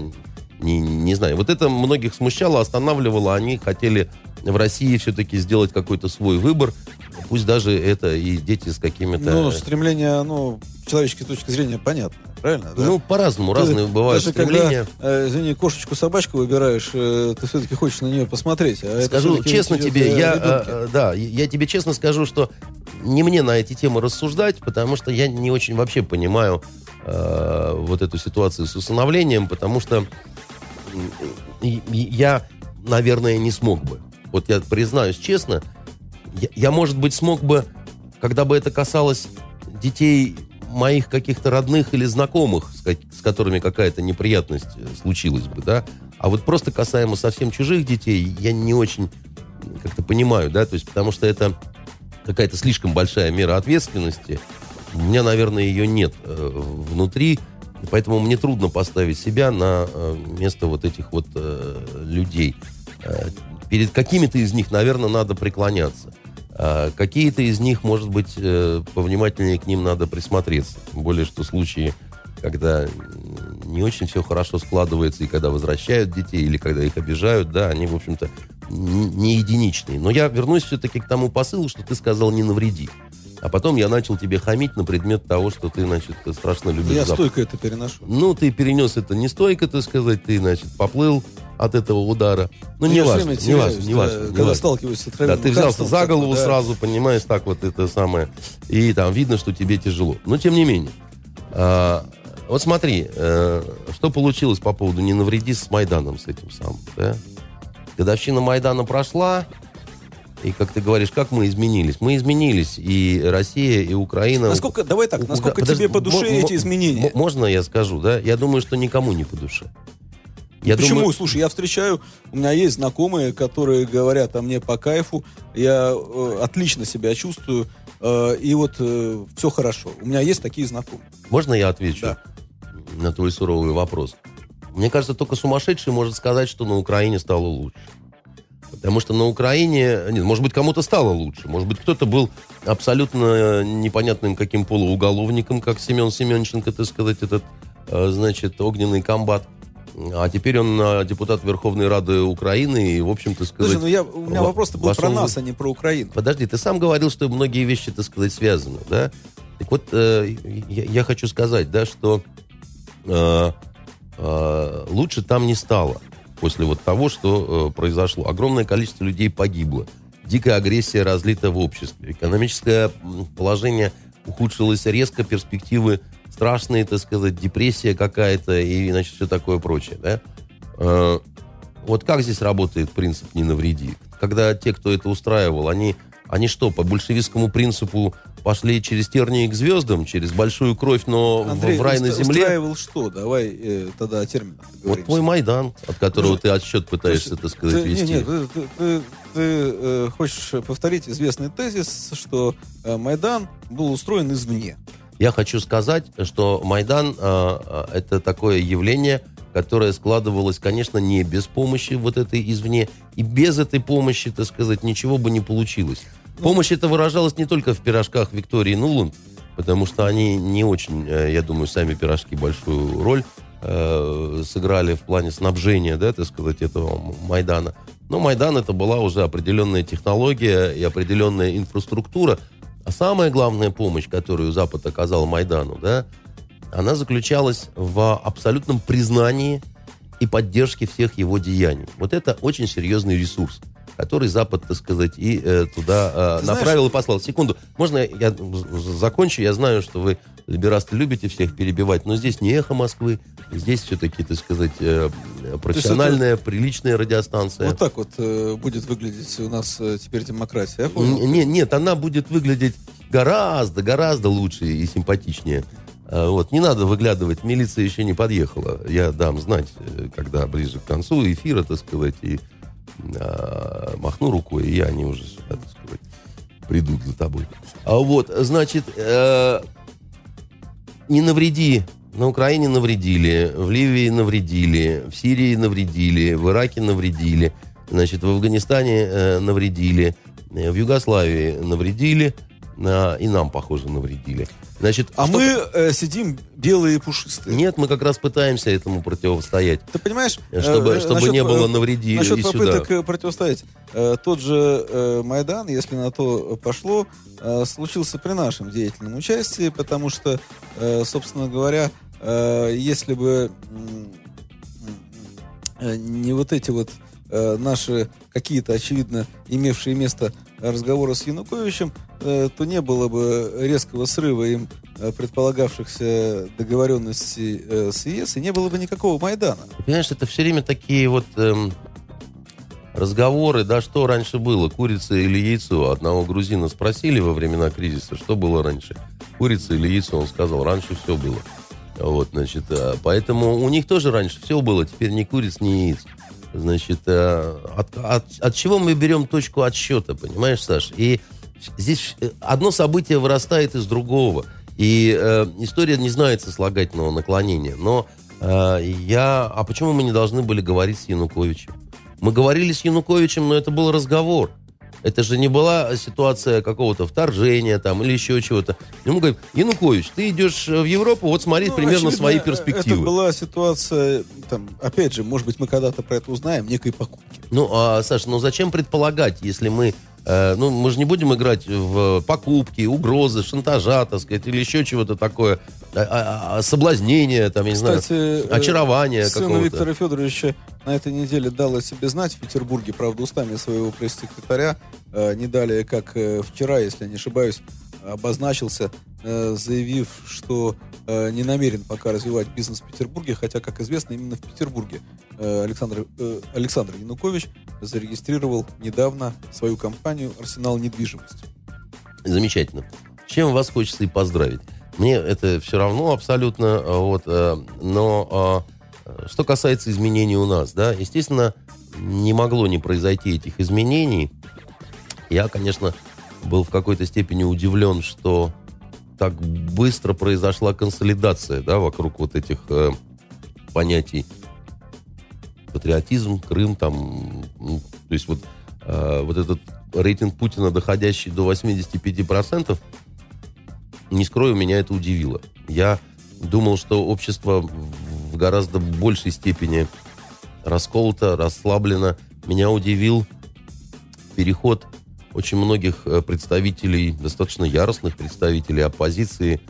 не, не знаю. Вот это многих смущало, останавливало. Они хотели в России все-таки сделать какой-то свой выбор. Пусть даже это и дети с какими-то... Ну, стремление, ну, с человеческой точки зрения понятно, правильно? да? Ну, по-разному, Ты разные бывают даже стремления. Когда, э, извини, кошечку-собачку выбираешь, э, ты все-таки хочешь на нее посмотреть. А Скажу честно тебе, я, э, э, да, я тебе честно скажу, что не мне на эти темы рассуждать, потому что я не очень вообще понимаю э, вот эту ситуацию с усыновлением, потому что я, наверное, не смог бы. Вот я признаюсь честно, я, я, может быть, смог бы, когда бы это касалось детей моих каких-то родных или знакомых, с, ко- с которыми какая-то неприятность э, случилась бы, да. А вот просто касаемо совсем чужих детей, я не очень как-то понимаю, да, то есть потому что это какая-то слишком большая мера ответственности. У меня, наверное, ее нет э, внутри, поэтому мне трудно поставить себя на э, место вот этих вот э, людей. Э, перед какими-то из них, наверное, надо преклоняться. А какие-то из них, может быть, э, повнимательнее к ним надо присмотреться. Тем более, что случаи, когда не очень все хорошо складывается, и когда возвращают детей, или когда их обижают, да, они, в общем-то, не единичные. Но я вернусь все-таки к тому посылу, что ты сказал «не навреди». А потом я начал тебе хамить на предмет того, что ты, значит, страшно любишь Я Запад. стойко это переношу. Ну, ты перенес это не стойко, так сказать, ты, значит, поплыл от этого удара. Ну, не важно, не важно, не да, важно. Когда важно. сталкиваюсь с Да, отравленным ты взялся за голову да. сразу, понимаешь, так вот это самое. И там видно, что тебе тяжело. Но тем не менее. А, вот смотри, э, что получилось по поводу «не навреди» с Майданом, с этим самым. Да? Годовщина Майдана прошла, и, как ты говоришь, как мы изменились? Мы изменились, и Россия, и Украина... Насколько, давай так, насколько подожди, тебе по душе эти изменения? мо- Можно я скажу, да? Я думаю, что никому не по душе. Я Почему? думаю- Слушай, я встречаю, у меня есть знакомые, которые говорят о мне по кайфу, я э, отлично себя чувствую, э, и вот все хорошо. У меня есть такие знакомые. Можно я отвечу Да. на твой суровый вопрос? Мне кажется, только сумасшедший может сказать, что на Украине стало лучше. Потому что на Украине, нет, может быть, кому-то стало лучше. Может быть, кто-то был абсолютно непонятным каким полууголовником, как Семен Семенченко, так сказать, этот, э, значит, огненный комбат. А теперь он э, депутат Верховной Рады Украины и, в общем-то, сказать... Слушай, ну я, у меня во- вопрос был про нас, а не про Украину. Подожди, ты сам говорил, что многие вещи, так сказать, связаны, да? Так вот, э, я, я хочу сказать, да, что э, э, лучше там не стало после вот того, что э, произошло. Огромное количество людей погибло. Дикая агрессия разлита в обществе. Экономическое положение ухудшилось резко, перспективы страшные, так сказать, депрессия какая-то и, значит, все такое прочее, да? Э, вот как здесь работает принцип «не навреди»? Когда те, кто это устраивал, они, они что, по большевистскому принципу пошли через тернии к звездам, через большую кровь, но в- Андрей, в рай на земле? устраивал что? Давай э, тогда о терминах Вот твой Майдан, от которого Ну, ты отсчет пытаешься, Слушай, так сказать, ты, вести. Не, не, ты, ты- ты- ты, э, хочешь повторить известный тезис, что э, Майдан был устроен извне. Я хочу сказать, что Майдан э, э, это такое явление, которое складывалось, конечно, не без помощи вот этой извне. И без этой помощи, так сказать, ничего бы не получилось. Помощь это выражалась не только в пирожках Виктории Нуланд, потому что они не очень, э, я думаю, сами пирожки большую роль э, сыграли в плане снабжения, да, так сказать, этого Майдана. Но Майдан это была уже определенная технология и определенная инфраструктура. А самая главная помощь, которую Запад оказал Майдану, да, она заключалась в абсолютном признании и поддержке всех его деяний. Вот это очень серьезный ресурс, который Запад, так сказать, и э, туда э, направил и послал. Секунду, можно я закончу? Я знаю, что вы, либерасты, любите всех перебивать, но здесь не эхо Москвы, здесь все-таки, так сказать, э, профессиональная, приличная радиостанция. Вот так вот э, будет выглядеть у нас э, теперь демократия. Я понял. Н- не- нет, она будет выглядеть гораздо, гораздо лучше и симпатичнее. А, Вот, не надо выглядывать, милиция еще не подъехала. Я дам знать, э, когда ближе к концу эфира, так сказать, и а, махну рукой, и они уже сюда, так сказать, придут за тобой. А вот, значит, э, не навреди. На Украине навредили, в Ливии навредили, в Сирии навредили, в Ираке навредили, значит, в Афганистане э, навредили, э, в Югославии навредили, а, и нам, похоже, навредили. Значит, А что- мы э, сидим белые и пушистые. Нет, мы как раз пытаемся этому противостоять, Ты понимаешь? э, чтобы, э, чтобы насчет, не было э, навреди Насчет и сюда. попыток э, противостоять. Э, Тот же э, Майдан, если на то пошло, э, случился при нашем деятельном участии, потому что, э, собственно говоря, э, если бы э, не вот эти вот э, наши какие-то, очевидно, имевшие место разговоры с Януковичем, э, то не было бы резкого срыва им э, предполагавшихся договоренностей э, с ЕС, и не было бы никакого Майдана. Понимаешь, это все время такие вот эм, разговоры, да, что раньше было, курица или яйцо. Одного грузина спросили во времена кризиса, что было раньше, курица или яйцо. Он сказал, раньше все было. Вот, значит, э, поэтому у них тоже раньше все было, теперь ни куриц, ни яиц. Значит, э, от, от- от чего мы берем точку отсчета, понимаешь, Саш? И здесь э, одно событие вырастает из другого. И э, история не знает сослагательного наклонения. Но э, я... А почему мы не должны были говорить с Януковичем? Мы говорили с Януковичем, но это был разговор. Это же не была ситуация какого-то вторжения там или еще чего-то. Ему говорят, Янукович, ты идешь в Европу, вот смотреть Ну, примерно очевидно, свои перспективы. Это была ситуация, там, опять же, может быть, мы когда-то про это узнаем, некой покупки. Ну, а, Саша, ну зачем предполагать, если мы... э, ну, мы же не будем играть в покупки, угрозы, шантажа, так сказать, или еще чего-то такое, а- а- а, соблазнение, там, я не знаю, Кстати, э, очарование сын какого-то. Виктора Федоровича на этой неделе дал о себе знать в Петербурге, правда, устами своего пресс-секретаря, э, не далее, как э, вчера, если не ошибаюсь, обозначился, э, заявив, что э, не намерен пока развивать бизнес в Петербурге, хотя, как известно, именно в Петербурге э, Александр, э, Александр Янукович зарегистрировал недавно свою компанию «Арсенал недвижимости». Замечательно. Чем вас хочется и поздравить. Мне это все равно абсолютно, а, вот, э, но а, что касается изменений у нас, да, естественно, не могло не произойти этих изменений. Я, конечно, был в какой-то степени удивлен, что так быстро произошла консолидация, да, вокруг вот этих э, понятий патриотизм, Крым, там, ну, то есть вот э, вот этот рейтинг Путина, доходящий до 85%, не скрою, меня это удивило. Я думал, что общество гораздо большей степени расколото, расслаблено. Меня удивил переход очень многих э, представителей, достаточно яростных представителей оппозиции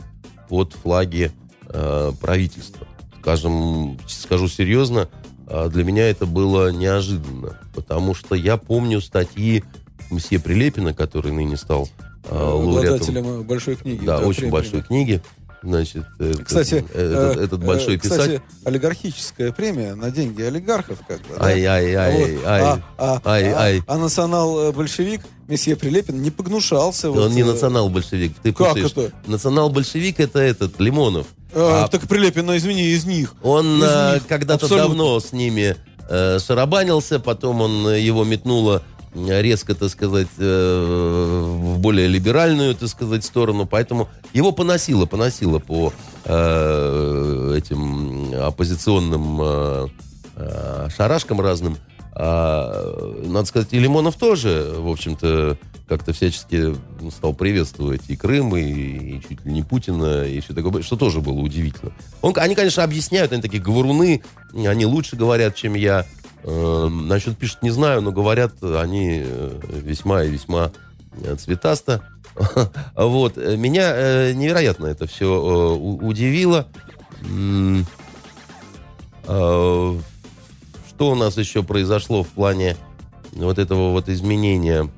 под флаги э, правительства. Скажем, скажу серьезно, э, для меня это было неожиданно, потому что я помню статьи мсье Прилепина, который ныне стал э, лауреатом. Обладателем большой книги. Да, очень премии. большой книги. Значит, этот- Кстати, этот, э, этот большой э, писатель. Кстати, олигархическая премия на деньги олигархов, как бы. да? Ай-ай-ай, Вот. ай. А, а, ай, а- ай. а национал-большевик месье Прилепин не погнушался. Он вот, не э, национал-большевик. Ты Как путаешь. это? Национал-большевик это этот, Лимонов. а, А Так Прилепин, ну, извини, из них. Он э, когда-то давно с ними э, шарабанился, потом он э, его метнуло э, резко, так сказать, э, в более либеральную, так сказать, сторону. Поэтому его поносило, поносило по э, этим оппозиционным э, шарашкам разным. А, надо сказать, и Лимонов тоже, в общем-то, как-то всячески стал приветствовать и Крым, и, и чуть ли не Путина, и все такое, что тоже было удивительно. Он, они, конечно, объясняют, они такие говоруны, они лучше говорят, чем я. Э, насчет пишут, не знаю, но говорят они э, весьма и весьма э, цветасто. [LAUGHS] Вот. Э, Меня невероятно это все удивило. Э, Что у нас еще произошло в плане вот этого вот изменения?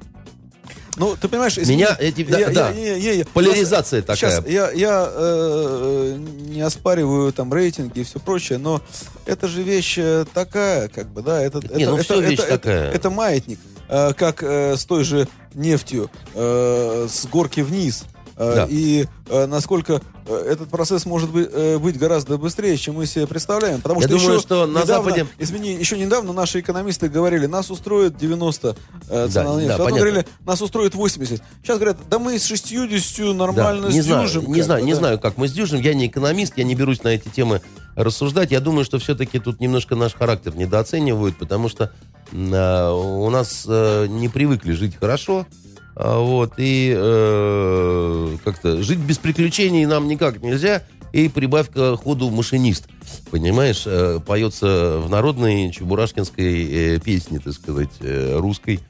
Ну, ты понимаешь, извини, Меня эти- да, я- да. я- я- я- Поляризация Сейчас, такая. Сейчас, я, я э, не оспариваю там рейтинги и все прочее, но это же вещь э, такая, как бы, да, это, Не, это, ну это, это- такая. это- это маятник, э, как э, с той же нефтью э, с горки вниз. Э, Да. И э, насколько э, этот процесс может быть, э, быть гораздо быстрее, чем мы себе представляем. Потому Я что думаю, еще что на недавно, Западе- Извини, еще недавно наши экономисты говорили, нас устроит 90 э, цена Да, на нефть. да, Потом понятно. говорили, нас устроит 80. Сейчас говорят, да мы с 60 нормально Да, не знаю, сдюжим. не как знаю, бы, не да. знаю, как мы сдюжим. Я не экономист, я не берусь на эти темы рассуждать. Я думаю, что все-таки тут немножко наш характер недооценивают, потому что а, у нас э, не привыкли жить хорошо. А, Вот, и э, как-то жить без приключений нам никак нельзя. И прибавь к ходу машинист. Понимаешь, э, поется в народной чебурашкинской э, песне, так сказать, э, русской.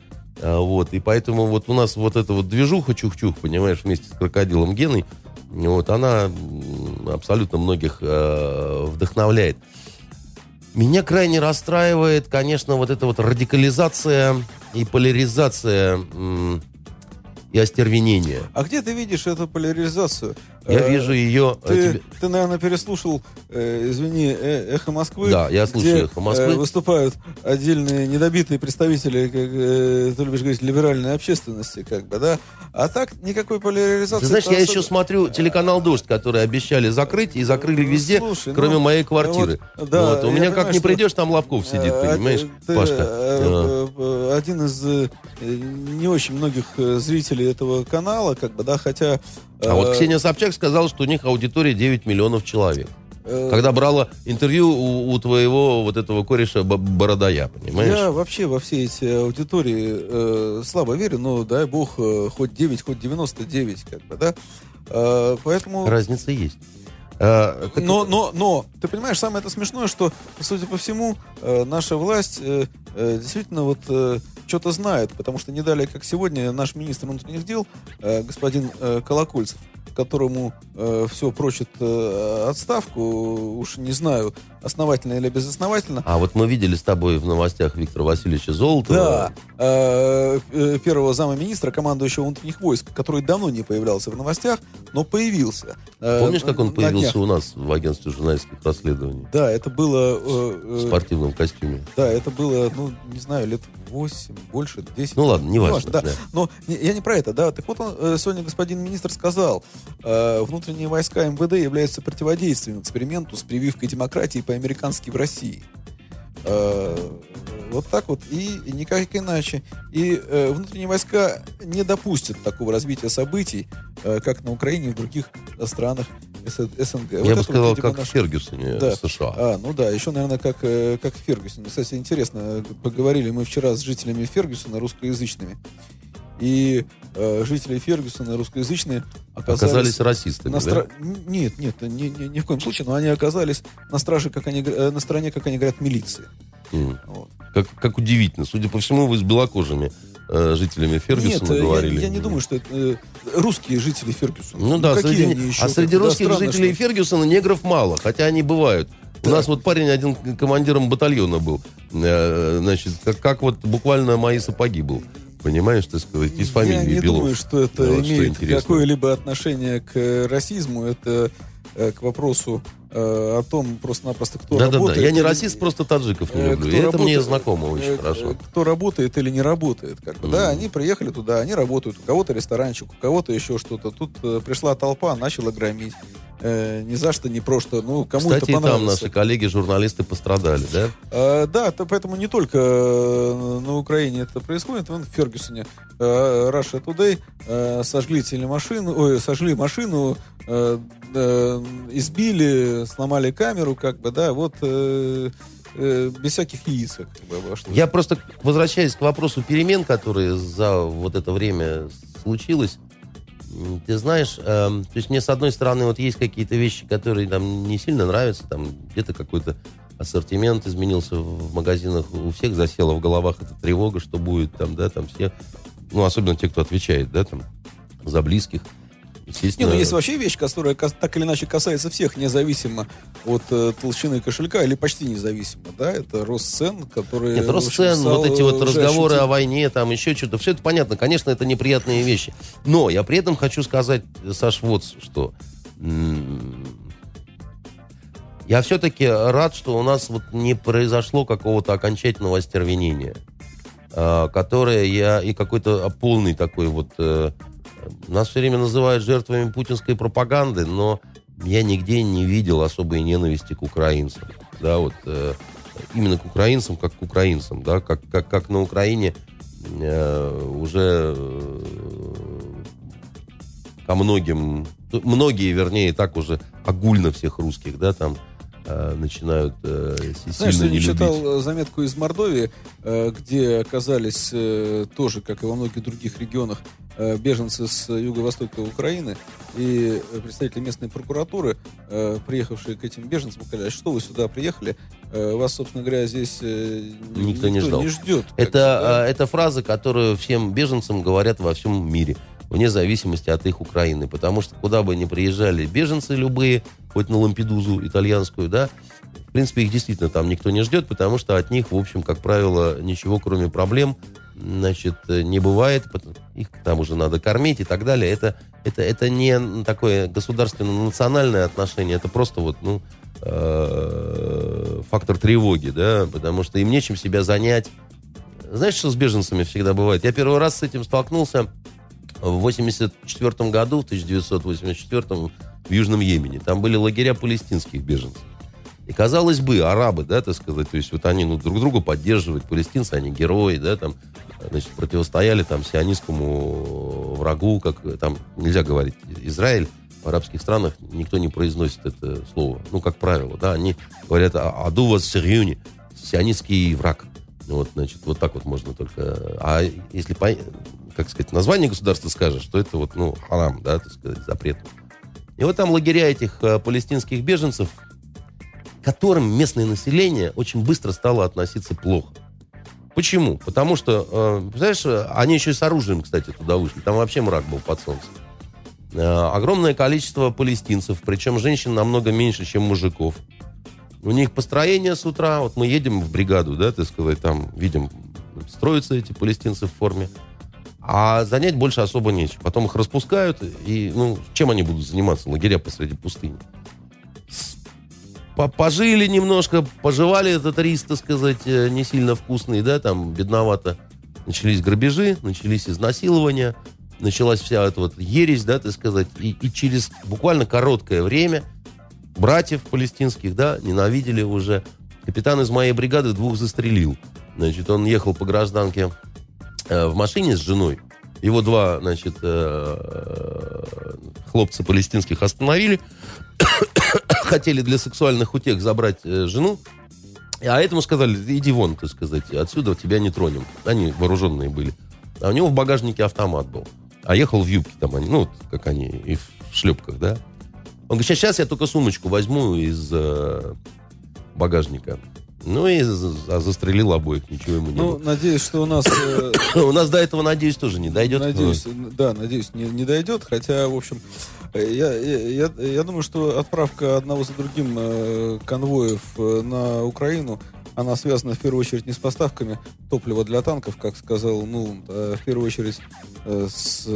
А, Вот, и поэтому вот у нас вот эта вот движуха чух-чух, понимаешь, вместе с крокодилом Геной, вот она абсолютно многих э, вдохновляет. Меня крайне расстраивает, конечно, вот эта вот радикализация и поляризация м, и остервенение. А где ты видишь эту поляризацию? Я Э, вижу ее... э, Ты, тебе- ты, наверное, переслушал, э, извини, э, «Эхо Москвы», Да, я слушаю где, «Эхо Москвы». э, выступают отдельные недобитые представители, как э, ты любишь говорить, либеральной общественности, как бы, да? А так никакой поляризации... Ты знаешь, я особо- еще смотрю телеканал «Дождь», который обещали закрыть, и закрыли везде, Слушай, кроме ну, моей квартиры. вот, да, Вот, У меня как понимаю, не что- придешь, там Лобков сидит, Э, понимаешь, ты, Пашка? э, э, Один из э, не очень многих э, зрителей этого канала, как бы, да, хотя... А вот э, Ксения Собчак сказала, что у них аудитория 9 миллионов человек. Когда брала интервью у, у твоего вот этого кореша Бородая, понимаешь? Я вообще во все эти аудитории э, слабо верю, но дай бог э, хоть 9, хоть 99, как бы, да. Э, поэтому... Разница есть. А, так- Но, но, но, ты понимаешь, самое это смешное, что, судя по всему, э, наша власть э, э, действительно вот э, что-то знает, потому что не далее, как сегодня, наш министр внутренних дел, э, господин э, Колокольцев, которому все прочит э, отставку, уж не знаю, основательно или безосновательно, А вот мы видели с тобой в новостях Виктора Васильевича Золотова. Да, э, э, первого зама министра, командующего внутренних войск, который давно не появлялся в новостях, но появился. Э, Помнишь, как он появился днях. у нас в агентстве журналистских расследований? Да, это было... э, В э, спортивном костюме. да, это было, ну, не знаю, лет 8, больше, 10. Ну ладно, неважно, да. да. Но не- я не про это, да. Так вот, он, э, сегодня господин министр сказал, э, внутренние войска МВД являются противодействием эксперименту с прививкой демократии по-американски в России. Э, Вот так вот, и, и никак иначе. И э, внутренние войска не допустят такого развития событий, э, как на Украине и в других э, странах СНГ. Я Вот бы сказал, вот, как наш- в Фергюсоне Да. США. А, ну да, еще, наверное, как, э, как в Фергюсоне. Кстати, интересно, поговорили мы вчера с жителями Фергюсона, русскоязычными. И э, жители Фергюсона, русскоязычные, оказались... Оказались расистами, на да? стра- Н- Нет, нет, ни, ни- ни в коем случае, но они оказались на страже, как они, э, на стороне, как они говорят, милиции. М. Вот. Как, как удивительно. Судя по всему, вы с белокожими э, жителями Фергюсона Нет, э, я, говорили. я не думаю, что это э, русские жители Фергюсона. Ну да, какие среди- они еще? а среди Да, русских странно, жителей что- Фергюсона негров мало, хотя они бывают. У нас вот парень один командиром батальона был. Э, значит, как, как вот буквально мои сапоги был. Понимаешь, так сказать, из фамилии Я не Белов. думаю, что это Вот имеет какое-либо отношение к расизму. Это э, к вопросу э, о том просто-напросто, кто Да-да-да, работает. я не расист, просто таджиков не э, люблю. кто это мне работает, знакомо очень э, хорошо. э, Кто работает или не работает. Как бы, Да, Мгм. они приехали туда, они работают. У кого-то ресторанчик, у кого-то еще что-то. Тут э, пришла толпа, начала громить. Э, ни за что, ни просто. Ну, кому Кстати, это и там понравится. наши коллеги-журналисты пострадали, да? Э, да, то поэтому не только на Украине это происходит, вон в Фергюсоне э, Russia Today э, сожгли телемашину, ой, сожгли машину, э, э, избили, сломали камеру, как бы, да, вот э, э, без всяких яиц, как бы. Я просто, возвращаясь к вопросу перемен, которые за вот это время случилось, ты знаешь, эм, то есть мне с одной стороны вот есть какие-то вещи, которые там не сильно нравятся, там где-то какой-то ассортимент изменился в магазинах, у всех засела в головах эта тревога, что будет там, да, там все, ну, особенно те, кто отвечает, да, там, за близких. Не, ну есть вообще вещь, которая так или иначе касается всех, независимо от э, толщины кошелька или почти независимо, да, это рост цен, который... Нет, рост цен, вот эти вот уже разговоры о войне, там еще что-то, все это понятно. Конечно, это неприятные вещи. Но я при этом хочу сказать, Саш, вот что. Я все-таки рад, что у нас вот не произошло какого-то окончательного остервенения, а, которое я и какой-то полный такой вот... Нас все время называют жертвами путинской пропаганды, но я нигде не видел особой ненависти к украинцам. Да, вот э, именно к украинцам, как к украинцам, да, как, как, как на Украине э, уже э, ко многим, многие, вернее, так уже огульно всех русских, да, там э, начинают э, си- Знаешь, сильно я не любить. читал э, заметку из Мордовии, э, где оказались э, тоже, как и во многих других регионах, беженцы с юго-востока Украины. И э, представители местной прокуратуры, э, приехавшие к этим беженцам, сказали, а что вы сюда приехали? Э, Вас, собственно говоря, здесь э, Никто не ждал. ждет. как бы, Это, да. это фраза, которую всем беженцам говорят во всем мире, вне зависимости от их Украины. Потому что куда бы ни приезжали беженцы любые, хоть на Лампедузу итальянскую, да, в принципе, их действительно там никто не ждет, потому что от них, в общем, как правило, ничего кроме проблем, значит, не бывает. Их там уже надо кормить и так далее. Это, это, это не такое государственно-национальное отношение, это просто вот, ну, э, фактор тревоги, да, потому что им нечем себя занять. Знаешь, что с беженцами всегда бывает? Я первый раз с этим столкнулся в 84 году, в 1984 в Южном Йемене. Там были лагеря палестинских беженцев. И казалось бы, арабы, да, так сказать, то есть вот они ну, друг друга поддерживают, палестинцы, они герои, да, там, значит, противостояли там сионистскому врагу, как там нельзя говорить Израиль, в арабских странах никто не произносит это слово. Ну, как правило, да, они говорят «А, «Адува сирюни», сионистский враг. Ну, Вот, значит, вот так вот можно только... А если, по- как сказать, название государства скажешь, то это вот, ну, харам, да, так сказать, запрет. И вот там лагеря этих э, палестинских беженцев, которым местное население очень быстро стало относиться плохо. Почему? Потому что, э, знаешь, они еще и с оружием, кстати, туда вышли. Там вообще мрак был под солнцем. Э, огромное количество палестинцев, причем женщин намного меньше, чем мужиков. У них построение с утра, вот мы едем в бригаду, да, так сказать, там видим, строятся эти палестинцы в форме, а занять больше особо нечего. Потом их распускают, и, ну, чем они будут заниматься? Лагеря посреди пустыни. Пожили немножко, пожевали этот рис, так сказать, э, не сильно вкусный, да, там, бедновато. Начались грабежи, начались изнасилования, началась вся эта вот ересь, да, так сказать, и, и через буквально короткое время братьев палестинских, да, ненавидели уже. Капитан из моей бригады двух застрелил. Значит, он ехал по гражданке э, в машине с женой. Его два, значит, э, хлопцы палестинских остановили, [COUGHS] хотели для сексуальных утех забрать э, жену, а этому сказали, иди вон, так сказать, отсюда тебя не тронем. Они вооруженные были. А у него в багажнике автомат был. А ехал в юбке там, они, ну, как они, и в шлепках, да. Он говорит, сейчас я только сумочку возьму из э, багажника. Ну и за- застрелил обоих, ничего ему не Ну, было. надеюсь, что у нас... э, [COUGHS] У нас до этого, надеюсь, тоже не дойдет. Надеюсь, да, надеюсь, не, не дойдет. Хотя, в общем, э, я, я, я- думаю, что отправка одного за другим э, конвоев на Украину, она связана в первую очередь не с поставками топлива для танков, как сказал Нуланд, а в первую очередь с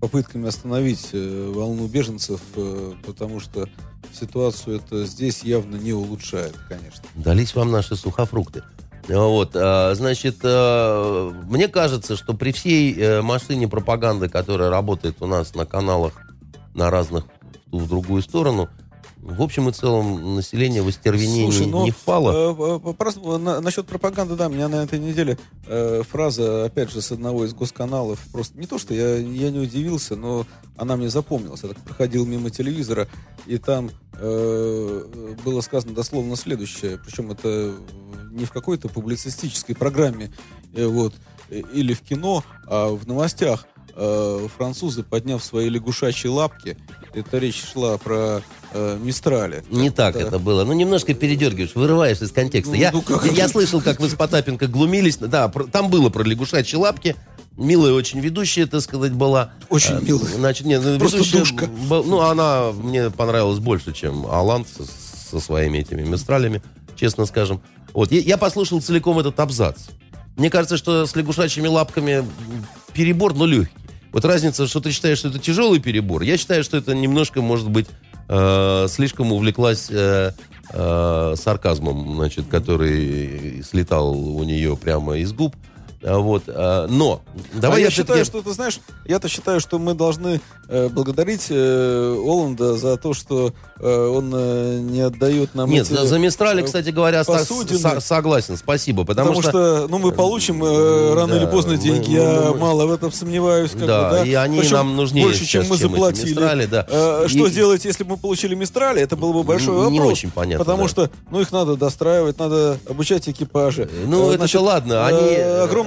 попытками остановить э, волну беженцев, э, потому что ситуацию это здесь явно не улучшает, конечно. Дались вам наши сухофрукты. Вот, а, значит, э, мне кажется, что при всей машине пропаганды, которая работает у нас на каналах на разных в другую сторону, в общем и целом население в остервенении Слушай, ну, не впало. э, э, на- насчет пропаганды, да, у меня на этой неделе э, фраза, опять же, с одного из госканалов, просто не то, что я, я не удивился, но она мне запомнилась. Я так проходил мимо телевизора, и там э, было сказано дословно следующее, причем это не в какой-то публицистической программе, э, вот, э, или в кино, а в новостях. Э, французы, подняв свои лягушачьи лапки, это речь шла про э, Мистрали. Не так это было. Ну, немножко передергиваешь, вырываешь из контекста. Ну, я, ну как? я, слышал, как вы с Потапенко глумились. Да, про- там было про лягушачьи лапки. Милая очень ведущая, так сказать, была. Очень Э, милая. Значит, нет, ну, Просто ведущая душка. был- ну, она мне понравилась больше, чем Алан со, со своими этими мистралями, честно скажем. Вот, я, я послушал целиком этот абзац. Мне кажется, что с лягушачьими лапками перебор, но легкий. Вот разница, что ты считаешь, что это тяжелый перебор. Я считаю, что это немножко, может быть, э, слишком увлеклась э, э, сарказмом, значит, который слетал у нее прямо из губ. А Вот, э, но давай а я, я считаю, что ты знаешь, я-то считаю, что мы должны э, благодарить э, Оланда за то, что э, он не отдает нам Нет, эти, за, за Мистрали, кстати говоря, посудины. со- согласен, спасибо, потому, Потому, что, ну, мы получим э, рано да, или поздно мы- деньги, мы- я мы- мало в этом сомневаюсь. Как Да, бы, да, и они Причем нам нужнее больше, чем сейчас, мы чем эти заплатили. Мистрали, да. И- что делать, если бы мы получили Мистрали? Это был бы большой Не вопрос. очень понятно, Потому да. что, ну, их надо достраивать, надо обучать экипажи. Ну, Э, это-то ладно, э, они-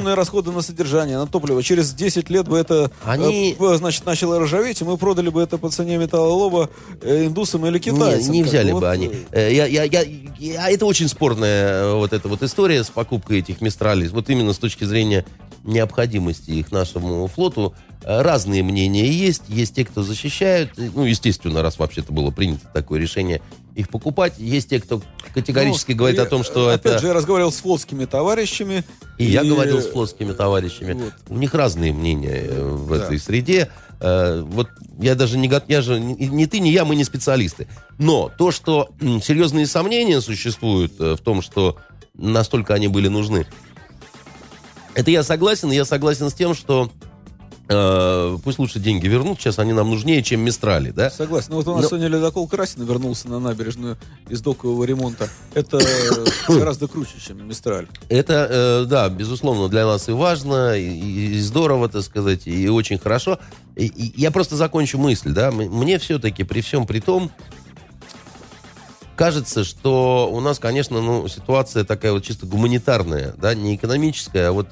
Огромные расходы на содержание, на топливо. Через 10 лет бы это, Они- э, значит, начало ржаветь, и мы продали бы это по цене металлолома э, индусам или Не, китайцам. не Как взяли бы. Вот, они. э, Э, Я, я, я, я- это очень спорная э, вот эта вот история с покупкой этих Мистралей. Вот именно с точки зрения необходимости их нашему флоту. Э, Разные мнения есть. Есть те, кто защищают. э, Ну, естественно, раз вообще-то было принято такое решение их покупать. Есть те, кто категорически ну, говорит и, о том, что опять это... же, я разговаривал с флотскими товарищами. И я говорил с плоскими товарищами. вот. У них разные мнения э, в Да. этой среде. Э, Вот я даже не я же ни, ты, ни я, мы не специалисты. Но то, что серьезные сомнения существуют э, в том, что настолько они были нужны, это я согласен. Я согласен с тем, что э, пусть лучше деньги вернут. Сейчас они нам нужнее, чем Мистрали, да? Согласен. Ну вот у нас Но- сегодня ледокол Красина вернулся на набережную из докового ремонта. Это [COUGHS] гораздо круче, чем Мистраль. Это, э, да, безусловно, для нас и важно, и, и здорово, так сказать, и очень хорошо. И- и я просто закончу мысль, да. Мне все-таки при всем при том кажется, что у нас, конечно, ну, ситуация такая вот чисто гуманитарная, да, не экономическая, а вот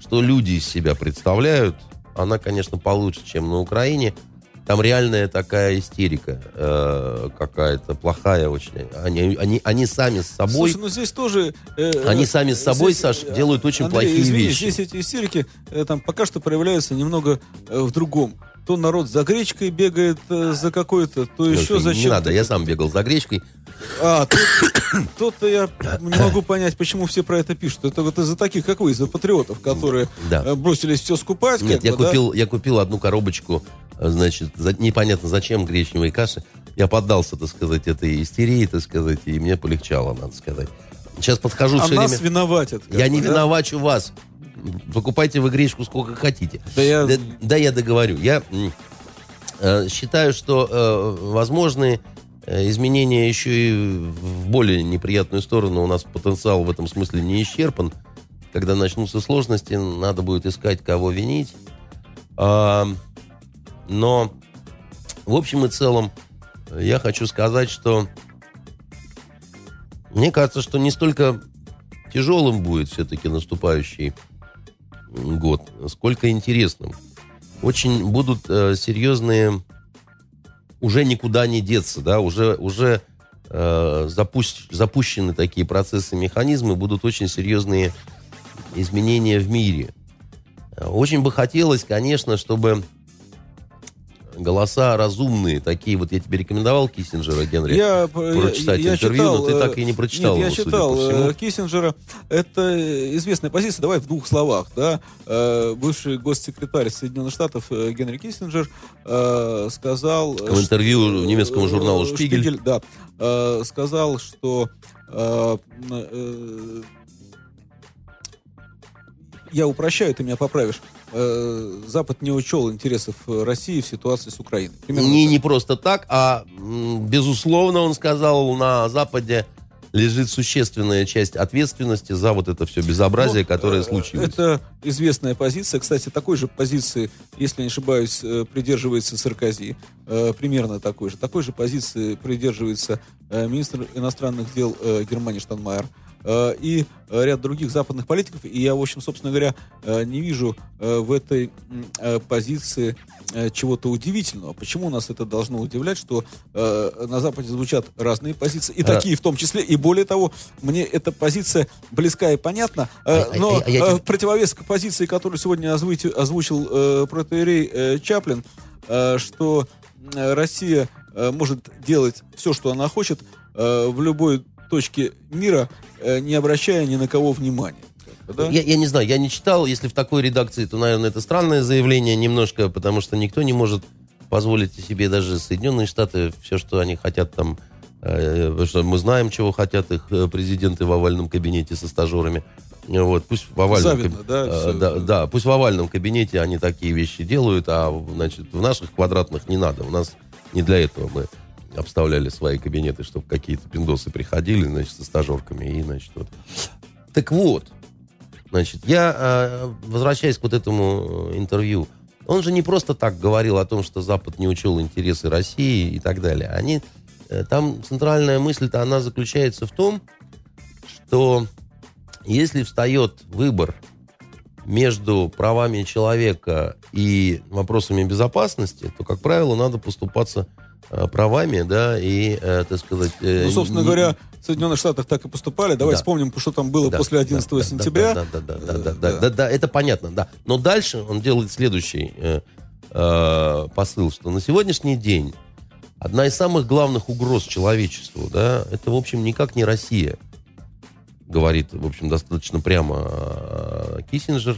что люди из себя представляют, она, конечно, получше, чем на Украине. Там реальная такая истерика э, какая-то плохая очень. Они, они, они сами с собой... Слушай, ну здесь тоже... э, Они сами с собой, здесь, Саш, э, делают очень Андрей, плохие извини, вещи. Здесь эти истерики э, там пока что проявляются немного э, в другом. То народ за гречкой бегает э, за какой-то, то еще Слушай, за Не чем-то. надо, я сам бегал за гречкой. А, тут, тут-то я не могу понять, почему все про это пишут. Это вот из-за таких, как вы, из-за патриотов, которые Да. э, бросились все скупать. Нет, я бы, да? купил, я купил одну коробочку, э, значит, за- непонятно зачем, гречневой каши. Я поддался, так сказать, этой истерии, так сказать, и мне полегчало, надо сказать. Сейчас подхожу А все нас время. виноватят. Я бы, не да? виновачу вас. Покупайте вы гречку сколько хотите. Да я- да, да я договорю. Я э, считаю, что э, возможны э, изменения еще и в более неприятную сторону. У нас потенциал в этом смысле не исчерпан. Когда начнутся сложности, надо будет искать, кого винить. А, но В общем и целом, я хочу сказать, что мне кажется, что не столько тяжелым будет все-таки наступающий год, сколько интересным. Очень будут э, серьезные, уже никуда не деться, да, уже, уже э, запусть, запущены такие процессы, механизмы, будут очень серьезные изменения в мире. Очень бы хотелось, конечно, чтобы голоса разумные, такие вот я тебе рекомендовал Киссинджера, Генри, Я, прочитать я, я интервью, читал, но ты так и не э, прочитал Нет, я его, судя читал э, Киссинджера. Это известная позиция. Давай в двух словах. Да? Э, Бывший госсекретарь Соединенных Штатов э, Генри Киссинджер э, сказал... В интервью немецкому журналу э, «Шпигель». да. э, Сказал, что э, э, я упрощаю, ты меня поправишь. Э, Запад не учел интересов э, России в ситуации с Украиной. Примерно Не, так. не просто так, а безусловно, он сказал, на Западе лежит существенная часть ответственности за вот это все безобразие, Ну, которое э, случилось. Это известная позиция. Кстати, такой же позиции, если не ошибаюсь, придерживается Саркози. Примерно такой же. Такой же позиции придерживается министр иностранных дел Германии Штанмайер. Э, И ряд других западных политиков. И я, в общем, собственно говоря, э, не вижу э, в этой позиции чего-то удивительного. Почему нас это должно удивлять, что на Западе звучат разные позиции, и А- такие в том числе. И более того, мне эта позиция близка и понятна, А- а- но а я в противовес к позиции, которую сегодня озвучил, озвучил протеерей Чаплин, что Россия может делать все, что она хочет в любой точке мира, э, не обращая ни на кого внимания. Да? Я, я не знаю, я не читал. Если в такой редакции, то, наверное, это странное заявление немножко, потому что никто не может позволить себе даже Соединенные Штаты все, что они хотят там. э, потому что мы знаем, чего хотят их э, президенты в овальном кабинете со стажерами. Э, Вот, пусть в овальном Завидно, каб- да, э, всё да, да, пусть в овальном кабинете они такие вещи делают, а значит в наших квадратных не надо. У нас не для этого мы обставляли свои кабинеты, чтобы какие-то пиндосы приходили, значит, со стажерками и, значит, вот. Так вот, значит, я, э, возвращаясь к вот этому э, интервью, он же не просто так говорил о том, что Запад не учел интересы России и так далее. Они, э, там центральная мысль-то, она заключается в том, что если встает выбор между правами человека и вопросами безопасности, то, как правило, надо поступаться правами, да, и, э, так сказать... э, Ну, собственно не- говоря, в Соединенных Штатах так и поступали. Давай Да. вспомним, что там было да, после 11 да, сентября. Да, да, да, да, Э, да, да, да. да, это понятно, да. Но дальше он делает следующий э, э, посыл, что на сегодняшний день одна из самых главных угроз человечеству, да, это, в общем, никак не Россия, говорит, в общем, достаточно прямо э, Киссинджер,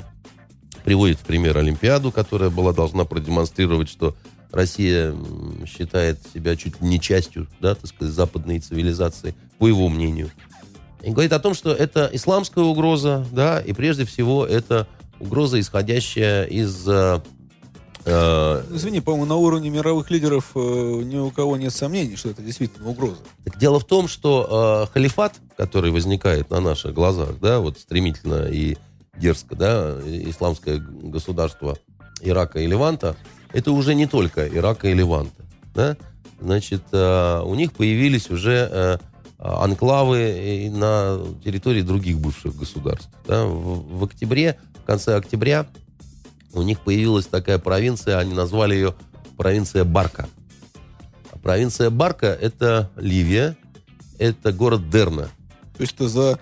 приводит в пример Олимпиаду, которая была должна продемонстрировать, что Россия считает себя чуть ли не частью, да, так сказать, западной цивилизации, по его мнению. И говорит о том, что это исламская угроза, да, и прежде всего это угроза, исходящая из э, э, Извини, по-моему, на уровне мировых лидеров э, ни у кого нет сомнений, что это действительно угроза. Так дело в том, что э, халифат, который возникает на наших глазах, да, вот стремительно и дерзко, да, исламское государство Ирака и Леванта, это уже не только Ирака и Леванта, да. Значит, э, у них появились уже э, анклавы на территории других бывших государств. Да. В, октябре, в конце октября у них появилась такая провинция, они назвали ее провинция Барка. А Провинция Барка – это Ливия, это город Дерна. То есть это за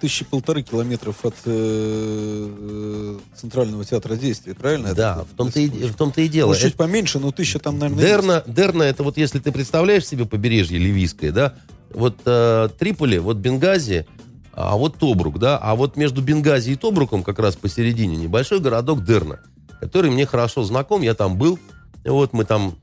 тысячи полторы километров от э, э, Центрального театра действия, правильно? Да, так в том-то и, в том-то и дело. Может, чуть Это- поменьше, но тысяча там, наверное, Дерна, Дерна, это вот если ты представляешь себе побережье ливийское, да, вот э, Триполи, вот Бенгази, а вот Тобрук, да, а вот между Бенгази и Тобруком как раз посередине небольшой городок Дерна, который мне хорошо знаком, я там был, вот мы там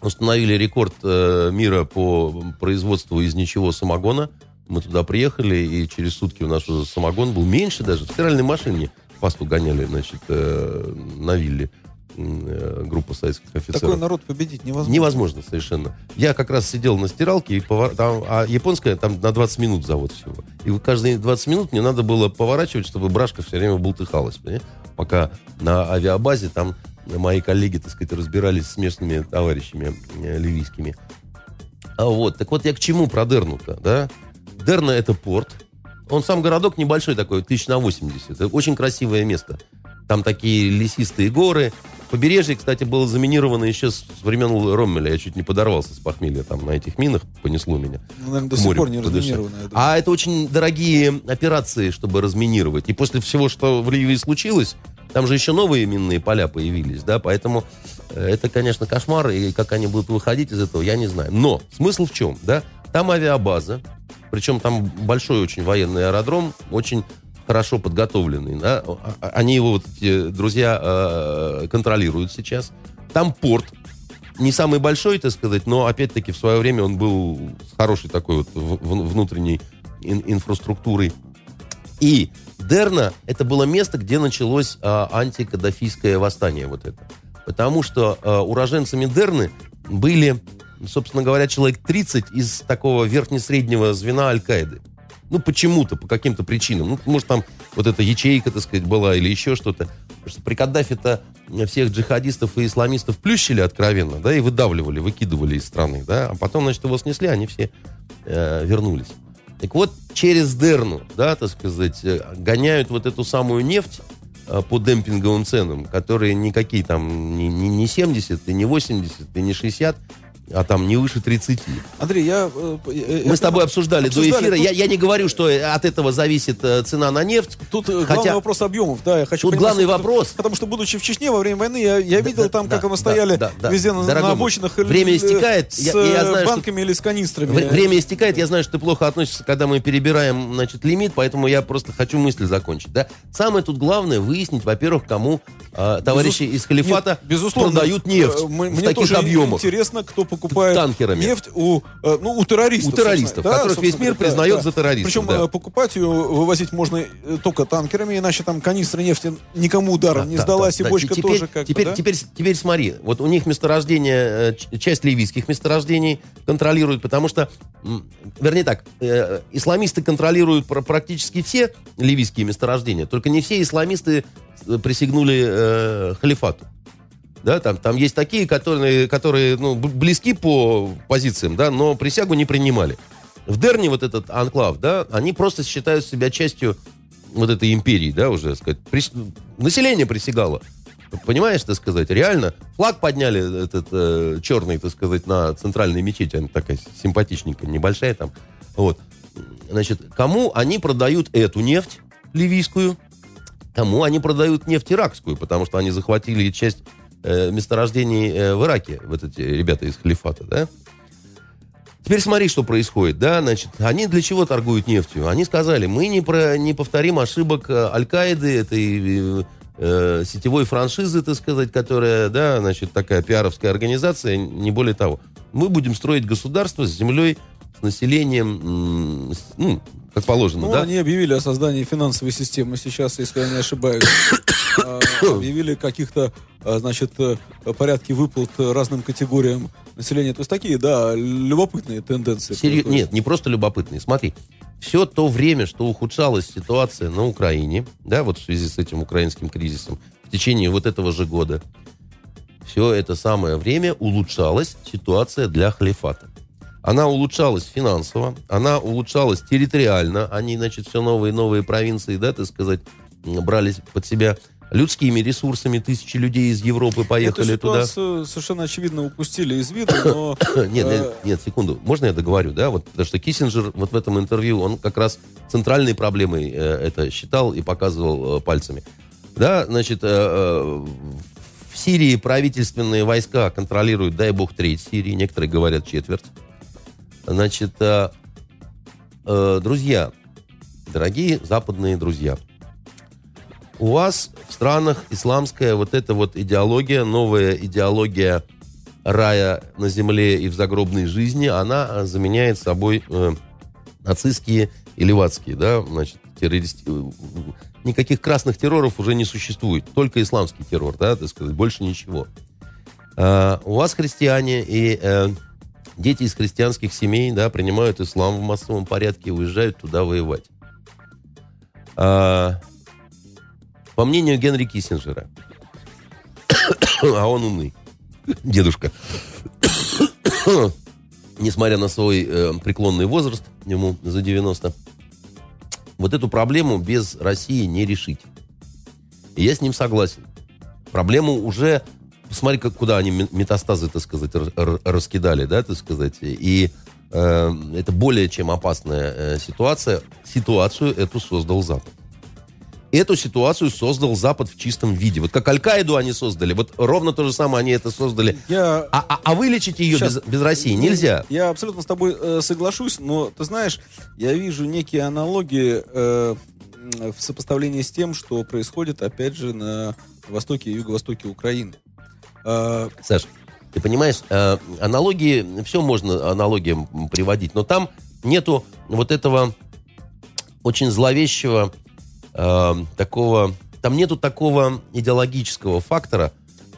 установили рекорд э, мира по производству из ничего самогона, мы туда приехали, и через сутки у нас уже самогон был меньше даже, в стиральной машине пасту гоняли, значит, э, на вилле э, группа советских офицеров. Такой народ победить невозможно. Невозможно совершенно. Я как раз сидел на стиралке, и повар- там, а японская там на 20 минут завод всего. И каждые 20 минут мне надо было поворачивать, чтобы брашка все время бултыхалась, понимаешь? Пока на авиабазе там мои коллеги, так сказать, разбирались с местными товарищами э, ливийскими. А вот, так вот я к чему про Дерну-то, да? Дерна это порт. Он сам городок небольшой такой, тысяч на 80. Это очень красивое место. Там такие лесистые горы. Побережье, кстати, было заминировано еще с времен Роммеля. Я чуть не подорвался с похмелья там на этих минах. Понесло меня. Ну, наверное, до сих пор не разминировано. А это очень дорогие операции, чтобы разминировать. И после всего, что в Ливии случилось, там же еще новые минные поля появились, да, поэтому э, это, конечно, кошмар, и как они будут выходить из этого, я не знаю. Но смысл в чем, да? Там авиабаза, причем там большой очень военный аэродром, очень хорошо подготовленный, да? А- Они его, вот эти друзья, э, контролируют сейчас. Там порт, не самый большой, так сказать, но опять-таки в свое время он был с хорошей такой вот внутренней ин- инфраструктурой. И Дерна это было место, где началось а, антикаддафийское восстание вот это. Потому что а, уроженцами Дерны были, собственно говоря, человек 30 из такого верхне-среднего звена Аль-Каиды. Ну, почему-то, по каким-то причинам. Ну, может, там вот эта ячейка, так сказать, была или еще что-то. Потому что при Каддафе-то всех джихадистов и исламистов плющили откровенно, да, и выдавливали, выкидывали из страны, да. А потом, значит, его снесли, они все э, вернулись. Так вот, через Дерну, да, так сказать, э, гоняют вот эту самую нефть э, по демпинговым ценам, которые никакие там не, не, не 70, и не 80, и не 60, а там не выше 30. Андрей, я... э, э, Мы я с тобой понимаю, обсуждали, до обсуждали. эфира. Тут- Я, я не говорю, что от этого зависит э, цена на нефть. Тут э, Хотя- главный вопрос объемов, да, я хочу Тут понимать, главный что- вопрос- Потому что, будучи в Чечне во время войны, я, я видел да, там, да, как оно да, стояли да, да. везде на, Дорогой на обочинах. э, время э, истекает, С я- я знаю, э, что- банками или с канистрами. Вре- Время истекает, я знаю, что ты плохо относишься, когда мы перебираем, значит, лимит, поэтому я просто хочу мысль закончить, да. Самое тут главное выяснить, во-первых, кому э, товарищи Безус- из халифата Нет, безусловно, продают нефть э, м- в Мне таких объемах. интересно, кто покупает Танкерами. нефть у, э, ну, у террористов. У террористов, да, которых весь мир признает да. за террористов, Причем да. э, покупать ее, вывозить можно э, только танкерами, иначе там канистры нефти никому ударом не Да, сдалась, да, и да. бочка Теперь- тоже как-то, теперь, да? теперь, теперь смотри, вот у них месторождение, часть ливийских месторождений контролируют, потому что, вернее так, э, исламисты контролируют пр- практически все ливийские месторождения, только не все исламисты присягнули э, халифату. Да, там, там есть такие, которые, которые ну, близки по позициям, да, но присягу не принимали. В Дерне вот этот анклав, да, они просто считают себя частью вот этой империи, да, уже, сказать. Прис- Население присягало. Понимаешь, так сказать, реально. Флаг подняли этот э, черный, так сказать, на центральной мечети. Она такая симпатичненькая, небольшая там. Вот. Значит, кому они продают эту нефть ливийскую, кому они продают нефть иракскую, потому что они захватили часть э, месторождений э, в Ираке, вот эти ребята из халифата, да? Теперь смотри, что происходит, да, значит, они для чего торгуют нефтью? Они сказали, мы не, про, не повторим ошибок э, Аль-Каиды, этой э, сетевой франшизы, так сказать, которая, да, значит, такая пиаровская организация, не более того. Мы будем строить государство с землей, с населением, ну, как положено, Ну, да? они объявили о создании финансовой системы сейчас, если я не ошибаюсь. А, [COUGHS] Объявили каких-то, а, значит, э, порядки выплат разным категориям населения. То есть такие, да, любопытные тенденции. Серьё- происходят. Нет, не просто любопытные. Смотри, все то время, что ухудшалась ситуация на Украине, да, вот в связи с этим украинским кризисом, в течение вот этого же года, все это самое время улучшалась ситуация для халифата. Она улучшалась финансово, она улучшалась территориально, они, значит, все новые и новые провинции, да, так сказать, брались под себя людскими ресурсами, тысячи людей из Европы поехали Эту туда. совершенно очевидно упустили из виду, но... Нет, нет, нет, секунду. Можно я договорю, да? Вот, потому что Киссинджер вот в этом интервью, он как раз центральной проблемой э, это считал и показывал э, пальцами. Да, значит, э, э, в Сирии правительственные войска контролируют, дай бог, треть Сирии, некоторые говорят четверть. Значит, э, э, друзья, дорогие западные друзья, у вас в странах исламская вот эта вот идеология, новая идеология рая на земле и в загробной жизни, она а, заменяет собой э, нацистские и левацкие, да, значит, террористи... э, Никаких красных терроров уже не существует, только исламский террор, да, так сказать, больше ничего. А, у вас христиане и э, дети из христианских семей, да, принимают ислам в массовом порядке и уезжают туда воевать. А, по мнению Генри Киссинджера, [COUGHS] а он умный. [COUGHS] Дедушка. [COUGHS] Несмотря на свой э, преклонный возраст, ему за 90, вот эту проблему без России не решить. И я с ним согласен. Проблему уже... Посмотри, как, куда они метастазы, так сказать, раскидали, да, так сказать. И э, это более чем опасная э, ситуация. Ситуацию эту создал Запад. Эту ситуацию создал Запад в чистом виде. Вот как Аль-Каиду они создали, вот ровно то же самое они это создали. Я... А, а, а вылечить ее без, без России нельзя. Я абсолютно с тобой э, соглашусь, но ты знаешь, я вижу некие аналогии э, в сопоставлении с тем, что происходит, опять же, на востоке и юго-востоке Украины. Э, Саш, ты понимаешь, э, аналогии, все можно аналогиям приводить, но там нету вот этого очень зловещего э, такого... Там нету такого идеологического фактора,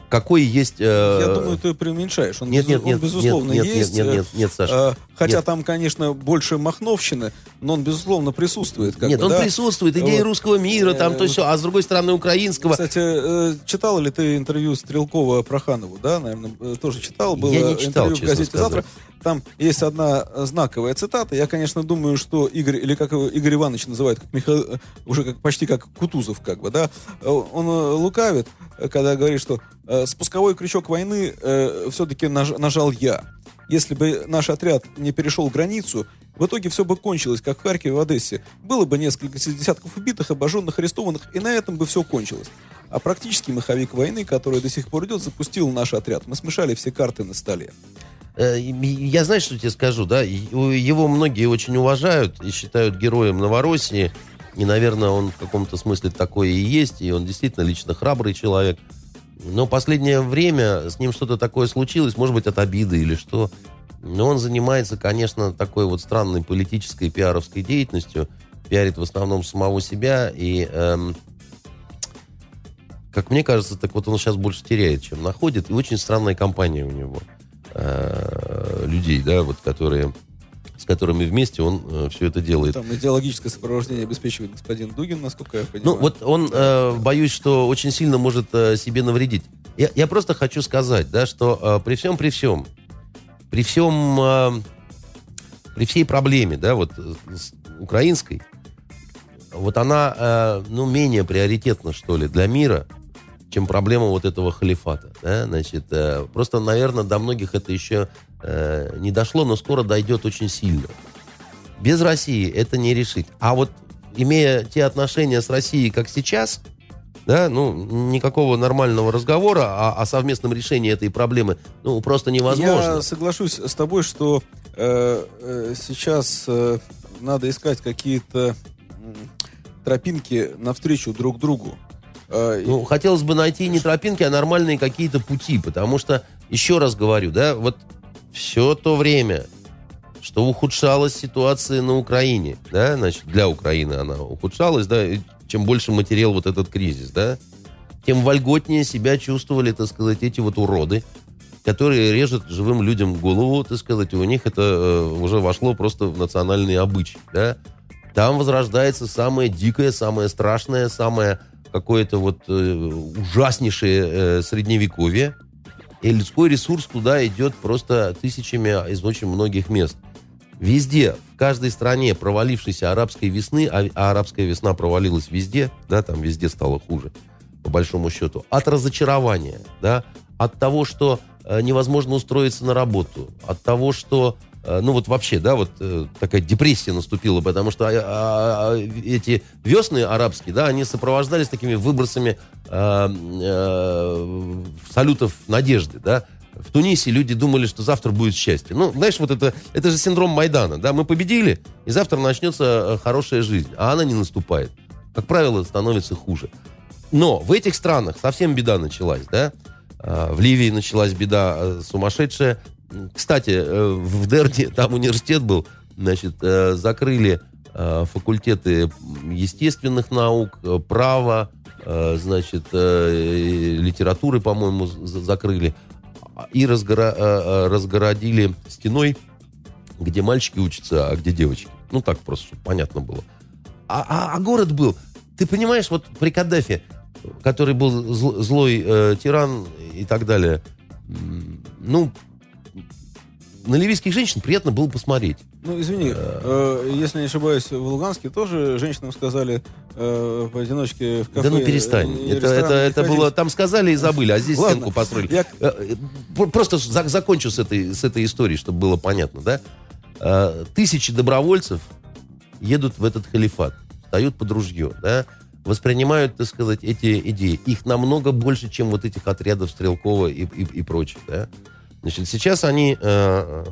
какой есть... Э... Я думаю, ты преуменьшаешь. Он, нет, нет, нет, он безусловно, нет, есть. Нет, нет, нет, нет, Саша. Э, хотя нет. там, конечно, больше махновщины, но он, безусловно, присутствует. Как нет, бы, он да? присутствует. Идеи вот. русского мира, там то все, а с другой стороны украинского. Кстати, э, читал ли ты интервью Стрелкова Проханову, да? Наверное, э, тоже читал. Было Я не читал, интервью в газете «Завтра». Там есть одна знаковая цитата. Я, конечно, думаю, что Игорь, или как его Игорь Иванович называют, как Михаил, уже как, почти как Кутузов, как бы, да, он лукавит, когда говорит, что э, спусковой крючок войны э, все-таки наж, нажал я. Если бы наш отряд не перешел границу, в итоге все бы кончилось, как в Харькове в Одессе. Было бы несколько десятков убитых, обожженных, арестованных, и на этом бы все кончилось. А практически маховик войны, который до сих пор идет, запустил наш отряд. Мы смешали все карты на столе. Э, я знаю, что тебе скажу, да, его многие очень уважают и считают героем Новороссии, и, наверное, он в каком-то смысле такой и есть, и он действительно лично храбрый человек. Но последнее время с ним что-то такое случилось, может быть, от обиды или что. Но он занимается, конечно, такой вот странной политической пиаровской деятельностью, пиарит в основном самого себя, и, эм, как мне кажется, так вот он сейчас больше теряет, чем находит, и очень странная компания у него э, людей, да, вот которые с которыми вместе он э, все это делает. Там идеологическое сопровождение обеспечивает господин Дугин, насколько я понимаю. Ну, вот он, э, боюсь, что очень сильно может э, себе навредить. Я, я просто хочу сказать, да, что э, при всем, при всем, при всем, э, при всей проблеме, да, вот с украинской, вот она, э, ну, менее приоритетна, что ли, для мира, чем проблема вот этого халифата. Да? Значит, э, просто, наверное, до многих это еще э, не дошло, но скоро дойдет очень сильно. Без России это не решить. А вот имея те отношения с Россией, как сейчас, да, ну, никакого нормального разговора о, о совместном решении этой проблемы, ну, просто невозможно. Я соглашусь с тобой, что э, э, сейчас э, надо искать какие-то тропинки навстречу друг другу. Э, ну, хотелось бы найти не тропинки, а нормальные какие-то пути, потому что, еще раз говорю, да, вот все то время, что ухудшалась ситуация на Украине, да, значит, для Украины она ухудшалась, да, чем больше материал вот этот кризис, да, тем вольготнее себя чувствовали, так сказать, эти вот уроды, которые режут живым людям голову, так сказать, и у них это э, уже вошло просто в национальный обычай, да. Там возрождается самое дикое, самое страшное, самое какое-то вот э, ужаснейшее э, средневековье, и людской ресурс туда идет просто тысячами из очень многих мест. Везде, в каждой стране провалившейся арабской весны, а, а арабская весна провалилась везде, да, там везде стало хуже, по большому счету, от разочарования, да, от того, что э, невозможно устроиться на работу, от того, что ну вот вообще, да, вот э, такая депрессия наступила, потому что а, а, а, эти весны арабские, да, они сопровождались такими выбросами э, э, салютов надежды, да. В Тунисе люди думали, что завтра будет счастье. Ну, знаешь, вот это, это же синдром Майдана, да, мы победили, и завтра начнется э, хорошая жизнь, а она не наступает. Как правило, становится хуже. Но в этих странах совсем беда началась, да, э, в Ливии началась беда сумасшедшая, кстати, э, в Дерне, [LAUGHS] там университет был, значит, э, закрыли э, факультеты естественных наук, права, значит, литературы, по-моему, закрыли. И разгоро- разгородили стеной, где мальчики учатся, а где девочки. Ну, так просто, понятно было. А, а, а город был, ты понимаешь, вот при Каддафе который был зл- злой э, тиран и так далее. Ну, на ливийских женщин приятно было посмотреть. Ну, извини, э, если не ошибаюсь, в Луганске тоже женщинам сказали э, поодиночке в кафе. да ну перестань. э, это, это, это было, там сказали и забыли, а здесь Ладно. стенку построили. Я- Э, э, пр- Просто за- закончу с этой, с этой историей, чтобы было понятно, да? Э, Тысячи добровольцев едут в этот халифат, встают под ружье, да? воспринимают, так сказать, эти идеи. Их намного больше, чем вот этих отрядов Стрелкова и, и, и прочих, да? Значит, сейчас они, э,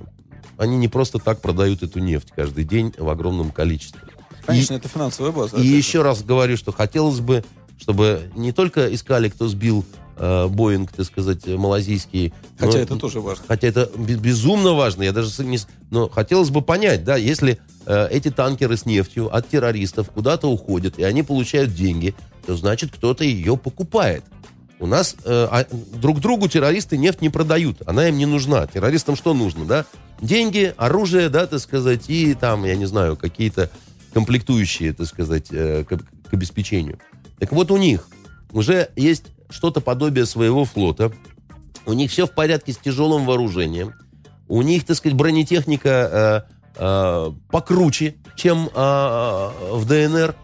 они не просто так продают эту нефть каждый день в огромном количестве. Конечно, И- это финансовая база. и Это- еще раз говорю, что хотелось бы, чтобы не только искали, кто сбил э, Боинг, так сказать, малазийский. Хотя но- это тоже важно. Хотя это бе- безумно важно. Я даже не... Но хотелось бы понять, да, если э, эти танкеры с нефтью от террористов куда-то уходят, и они получают деньги, то значит, кто-то ее покупает. У нас э, а, друг другу террористы нефть не продают. Она им не нужна. Террористам что нужно, да? Деньги, оружие, да, так сказать, и там, я не знаю, какие-то комплектующие, так сказать, э, к, к обеспечению. Так вот у них уже есть что-то подобие своего флота. У них все в порядке с тяжелым вооружением. У них, так сказать, бронетехника э, э, покруче, чем э, в ДНР.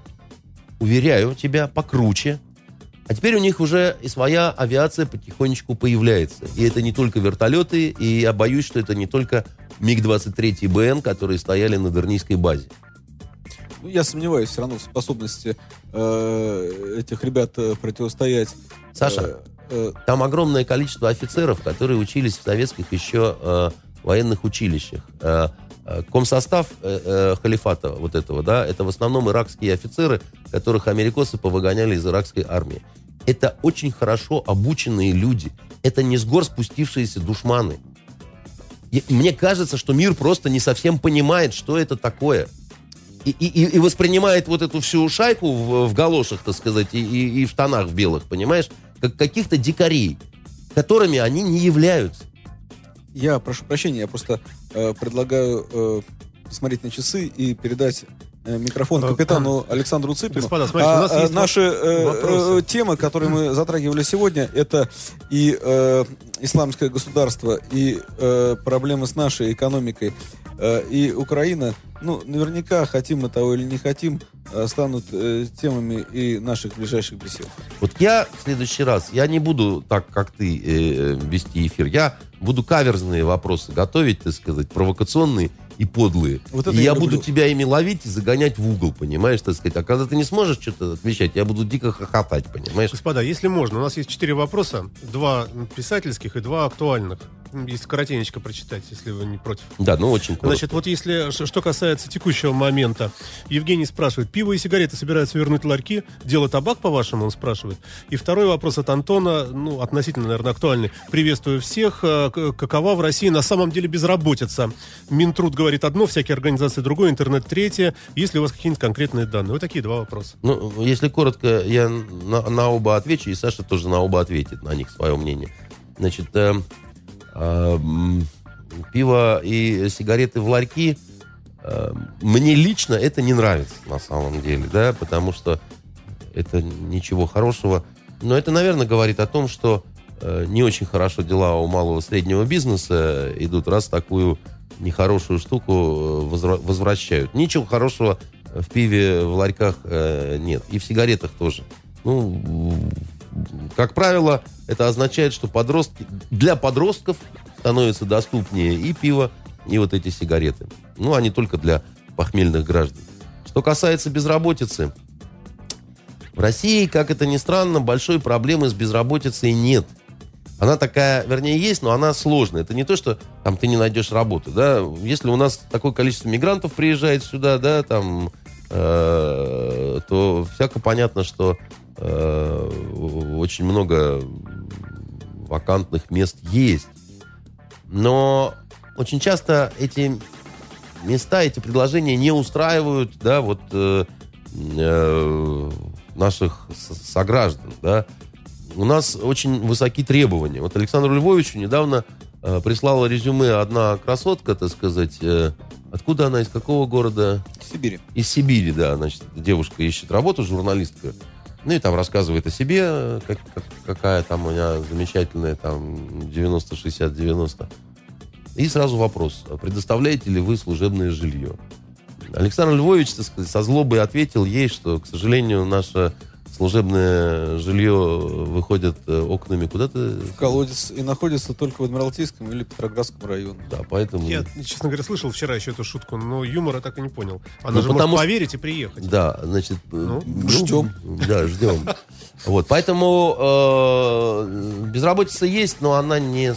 Уверяю тебя, покруче. А теперь у них уже и своя авиация потихонечку появляется. И это не только вертолеты, и я боюсь, что это не только МиГ-23 БН, которые стояли на Дернийской базе. Ну, Я сомневаюсь все равно в способности э, этих ребят э, противостоять. Саша, э, э, Там огромное количество офицеров, которые учились в советских еще э, военных училищах. Э, комсостав э, э, халифата вот этого, да, это в основном иракские офицеры, которых америкосы повыгоняли из иракской армии. Это очень хорошо обученные люди. Это не с гор спустившиеся душманы. И мне кажется, что мир просто не совсем понимает, что это такое. И, и- и- воспринимает вот эту всю шайку в, в галошах, так сказать, и, и- и в штанах белых, понимаешь, как каких-то дикарей, которыми они не являются. Я прошу прощения, я просто э, предлагаю э, посмотреть на часы и передать э, микрофон Э, капитану Александру Цыпину. Господа, смотрите, у нас А, э, есть наши э, э, темы, которые мы затрагивали сегодня, это и э, исламское государство, и э, проблемы с нашей экономикой, э, и Украина. Ну, наверняка, хотим мы того или не хотим, э, станут э, темами и наших ближайших бесед. Вот я в следующий раз, я не буду так, как ты, э, вести эфир, я буду каверзные вопросы готовить, так сказать, провокационные и подлые. Вот это и я я люблю. буду тебя ими ловить и загонять в угол, понимаешь, так сказать. А когда ты не сможешь что-то отвечать, я буду дико хохотать, понимаешь? Господа, если можно, у нас есть четыре вопроса, два писательских и два актуальных. Если коротенечко прочитать, если вы не против. Да, ну очень коротко. Значит, вот если, что касается текущего момента, Евгений спрашивает, пиво и сигареты собираются вернуть ларьки, дело табак, по-вашему, он спрашивает. И второй вопрос от Антона, ну, относительно, наверное, актуальный. Приветствую всех. К- Какова в России на самом деле безработица? Минтруд говорит одно, всякие организации другое, интернет третье. Есть ли у вас какие-нибудь конкретные данные? Вот такие два вопроса. Ну, если коротко, я на, на оба отвечу, и Саша тоже на оба ответит, на них свое мнение. Значит, э, э, м, пиво и сигареты в ларьки, э, мне лично это не нравится на самом деле, да, потому что это ничего хорошего. Но это, наверное, говорит о том, что э, не очень хорошо дела у малого среднего бизнеса идут, раз такую нехорошую штуку э, возвращают. Ничего хорошего в пиве, в ларьках э, нет. И в сигаретах тоже. Ну, как правило, это означает, что подростки, для подростков становится доступнее и пиво, и вот эти сигареты. Ну, а только для похмельных граждан. Что касается безработицы, в России, как это ни странно, большой проблемы с безработицей нет. Она такая, вернее, есть, но она сложная. Это не то, что там ты не найдешь работу, да. Если у нас такое количество мигрантов приезжает сюда, да, там, э, то всяко понятно, что очень много вакантных мест есть. Но очень часто эти места, эти предложения не устраивают, да, вот э, э, наших сограждан, да. У нас очень высокие требования. Вот Александру Львовичу недавно э, прислала резюме одна красотка, так сказать, э, откуда она, из какого города? Сибири. Из Сибири, да, значит, девушка ищет работу, журналистка. Ну и там рассказывает о себе, как, как- какая там у меня замечательная, там, 90, 60, 90. И сразу вопрос, а предоставляете ли вы служебное жилье? Александр Львович, так сказать, со злобой ответил ей, что, к сожалению, наше служебное жилье выходит э, окнами куда-то. В колодец и находится только в Адмиралтейском или Петроградском районе. Да, поэтому... Я, честно говоря, слышал вчера еще эту шутку, но юмора так и не понял. Она Ну, же потому может поверить и приехать. Да, значит... э, Ну, ждем. Да, ждем. [LAUGHS] Вот, поэтому э, безработица есть, но она не,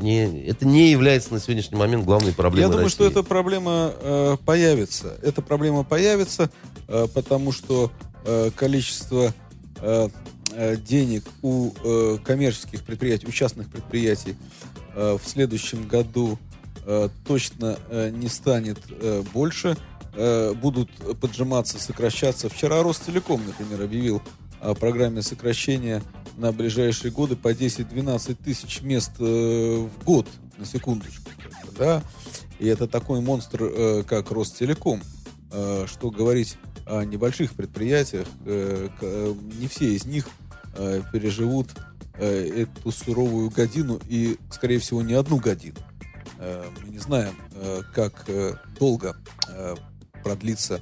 не... Это не является на сегодняшний момент главной проблемой Я думаю, России. что эта проблема э, появится. Эта проблема появится, э, потому что э, количество э, э, денег у коммерческих предприятий, у частных предприятий в следующем году точно не станет больше. Будут поджиматься, сокращаться. Вчера Ростелеком, например, объявил о программе сокращения на ближайшие годы по 10-12 тысяч мест в год, на секундочку. Да? И это такой монстр, э, как Ростелеком. Э, что говорить о небольших предприятиях, э, э, не все из них переживут эту суровую годину и, скорее всего, не одну годину. Мы не знаем, как долго продлится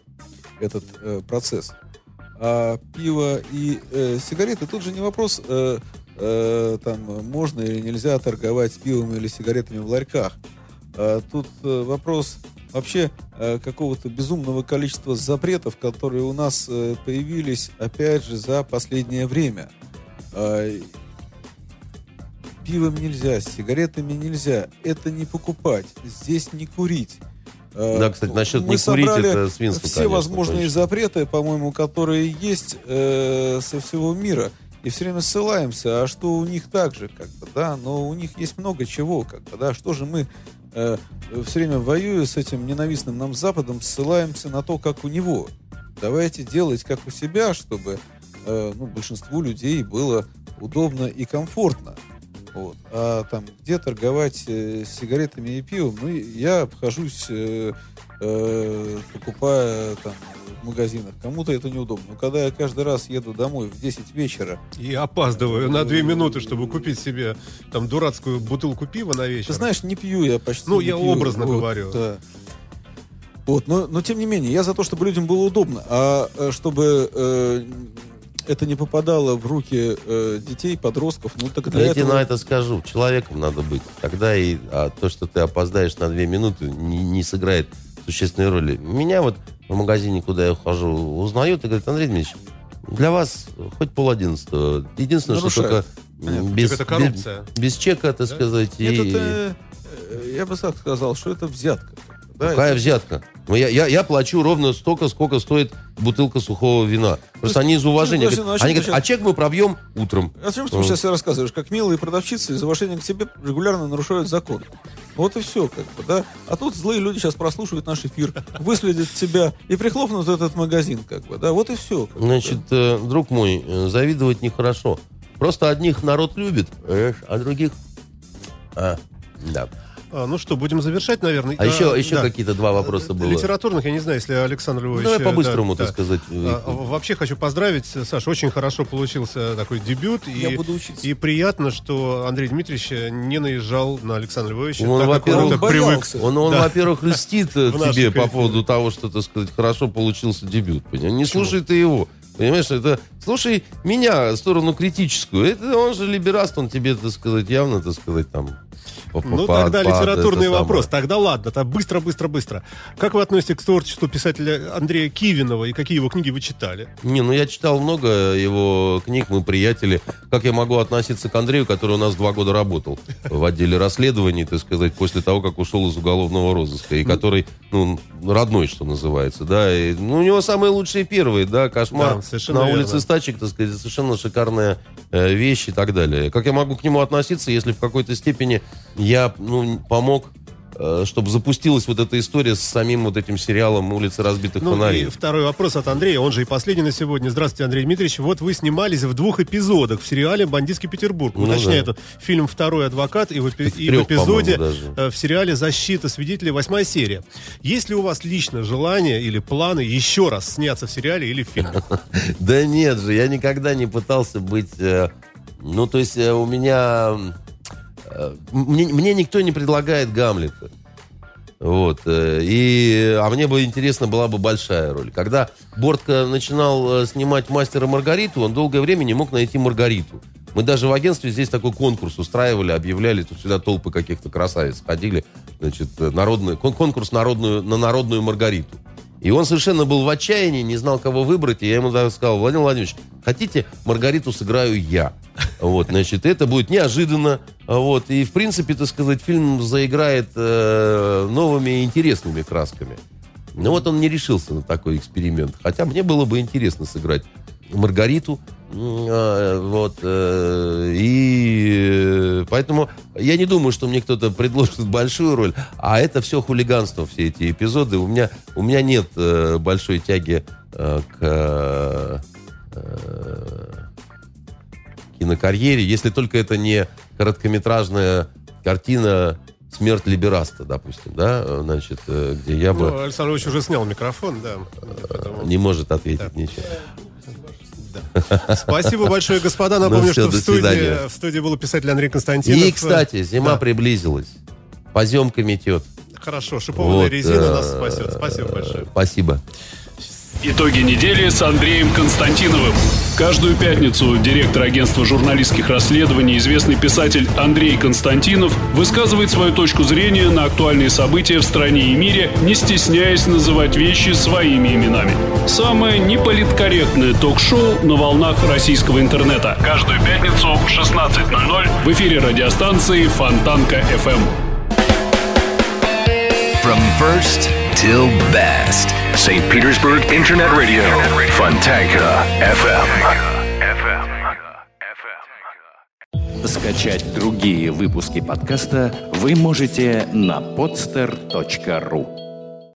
этот процесс. А пиво и сигареты тут же не вопрос, там можно или нельзя торговать пивом или сигаретами в ларьках. А тут вопрос вообще э, какого-то безумного количества запретов, которые у нас э, появились, опять же, за последнее время. А, Пивом нельзя, с сигаретами нельзя. Это не покупать, здесь не курить. А, Да, кстати, насчет мы не курить, собрали это свинство, все конечно, возможные точно. запреты, по-моему, которые есть э, со всего мира. И все время ссылаемся, а что у них так же, как бы, да, но у них есть много чего, как бы, да, что же мы э, все время воюя с этим ненавистным нам Западом, ссылаемся на то, как у него. Давайте делать как у себя, чтобы э, ну, большинству людей было удобно и комфортно. Вот. А там где торговать э, сигаретами и пивом, ну, я обхожусь, э, э, покупая там в магазинах. Кому-то это неудобно. Но когда я каждый раз еду домой в 10 вечера, И опаздываю на две минуты, чтобы купить себе там дурацкую бутылку пива на вечер. ты знаешь, не пью я почти. Ну, я пью. образно Вот, говорю. Да. Вот, но, но тем не менее, я за то, чтобы людям было удобно, а э, чтобы э, это не попадало в руки э, детей, подростков, ну так для Я тебе этого... на это скажу. Человеком надо быть. Тогда и а то, что ты опоздаешь на две минуты, не, не сыграет существенной роли. Меня вот в магазине, куда я хожу, узнают и говорят, Андрей Дмитриевич, для вас хоть пол одиннадцатого. Единственное, что Нарушают. только Понятно. без, это коррупция. без, без чека, так сказать, и... Это, э, я бы так сказал, что это взятка. Да, Какая это- взятка? Ну, я, я, я плачу ровно столько, сколько стоит бутылка сухого вина. Просто они из уважения подожди, говорят, ну, а они говорят, а чек мы пробьем утром. О чем ты Ну. сейчас рассказываешь? Как милые продавщицы из уважения к себе регулярно нарушают закон. Вот и все, как бы, да. А тут злые люди сейчас прослушивают наш эфир, выследят тебя и прихлопнут этот магазин, как бы, да. Вот и все. Значит, э, друг мой, э, завидовать нехорошо. Просто одних народ любит, понимаешь, а других... А, да. А, ну что, будем завершать, наверное. А еще, А, еще да. какие-то два вопроса было. Литературных, я не знаю, если Александр Львович... Давай э, по-быстрому, да, так да. сказать. А, Вообще хочу поздравить, Саша, очень хорошо получился такой дебют. Я и, буду учиться. и приятно, что Андрей Дмитриевич не наезжал на Александра Львовича. Он, так, во-первых, как привык. Он, он Да. во-первых, льстит э, [LAUGHS] тебе по поводу того, что, так сказать, хорошо получился дебют. Не слушай ты его. Понимаешь, это... Слушай меня, сторону критическую. Это он же либераст, он тебе, так сказать, явно, так сказать, там... Ну, тогда литературный вопрос. Тогда ладно, тогда быстро, быстро, быстро. Как вы относитесь к творчеству писателя Андрея Кивинова и какие его книги вы читали? Не, ну я читал много его книг, мы приятели. Как я могу относиться к Андрею, который у нас два года работал в отделе расследований, так сказать, после того, как ушел из уголовного розыска, и который, ну, родной, что называется, да. И, ну, у него самые лучшие первые, да, кошмар Да, на верно. улице Стачек, так сказать, совершенно шикарная э, вещь и так далее. Как я могу к нему относиться, если в какой-то степени я, ну, помог э, чтобы запустилась вот эта история с самим вот этим сериалом «Улицы разбитых Ну и фонарей». второй вопрос от Андрея, он же и последний на сегодня. Здравствуйте, Андрей Дмитриевич. Вот вы снимались в двух эпизодах в сериале «Бандитский Петербург». Ну Уточняю, да. это фильм «Второй адвокат» и в, эпи- и в трех, эпизоде э, в сериале «Защита свидетелей» восьмая серия. Есть ли у вас лично желание или планы еще раз сняться в сериале или в фильме? [LAUGHS] Да нет же, я никогда не пытался быть... э, ну, то есть у меня... э, мне, мне никто не предлагает Гамлета. Вот. э, И, а мне бы интересно была бы большая роль. Когда Бортко начинал э, снимать «Мастера Маргариту», он долгое время не мог найти Маргариту. Мы даже в агентстве здесь такой конкурс устраивали, объявляли, тут сюда толпы каких-то красавиц ходили. Значит, народный, кон- конкурс народную, на народную Маргариту. И он совершенно был в отчаянии, не знал, кого выбрать. И я ему тогда сказал, Владимир Владимирович, хотите, Маргариту сыграю я. Вот, значит, это будет неожиданно. Вот, и, в принципе, так сказать, фильм заиграет э, новыми и интересными красками. Но вот он не решился на такой эксперимент. Хотя мне было бы интересно сыграть Маргариту. А, Вот. э, И э, поэтому я не думаю, что мне кто-то предложит большую роль. А это все хулиганство, все эти эпизоды. У меня, у меня нет э, большой тяги к кинокарьере, если только это не короткометражная картина «Смерть Либераста», допустим, да, значит, где я бы Ну, Александр Ильич уже снял микрофон, да. Поэтому- не может ответить ничего. Спасибо большое, господа. Напомню, Ну всё, что в студии, в студии был писатель Андрей Константинов. И, кстати, зима Да. приблизилась. Поземка метет. Хорошо, шипованная Вот, резина э, нас спасет. Спасибо большое. Спасибо. Итоги недели с Андреем Константиновым. Каждую пятницу директор агентства журналистских расследований, известный писатель Андрей Константинов, высказывает свою точку зрения на актуальные события в стране и мире, не стесняясь называть вещи своими именами. Самое неполиткорректное ток-шоу на волнах российского интернета. Каждую пятницу в 16.00 в эфире радиостанции Фонтанка FM. From first till best. St. Petersburg Internet Radio. Fontanka FM. Скачать другие выпуски подкаста вы можете на podster.ru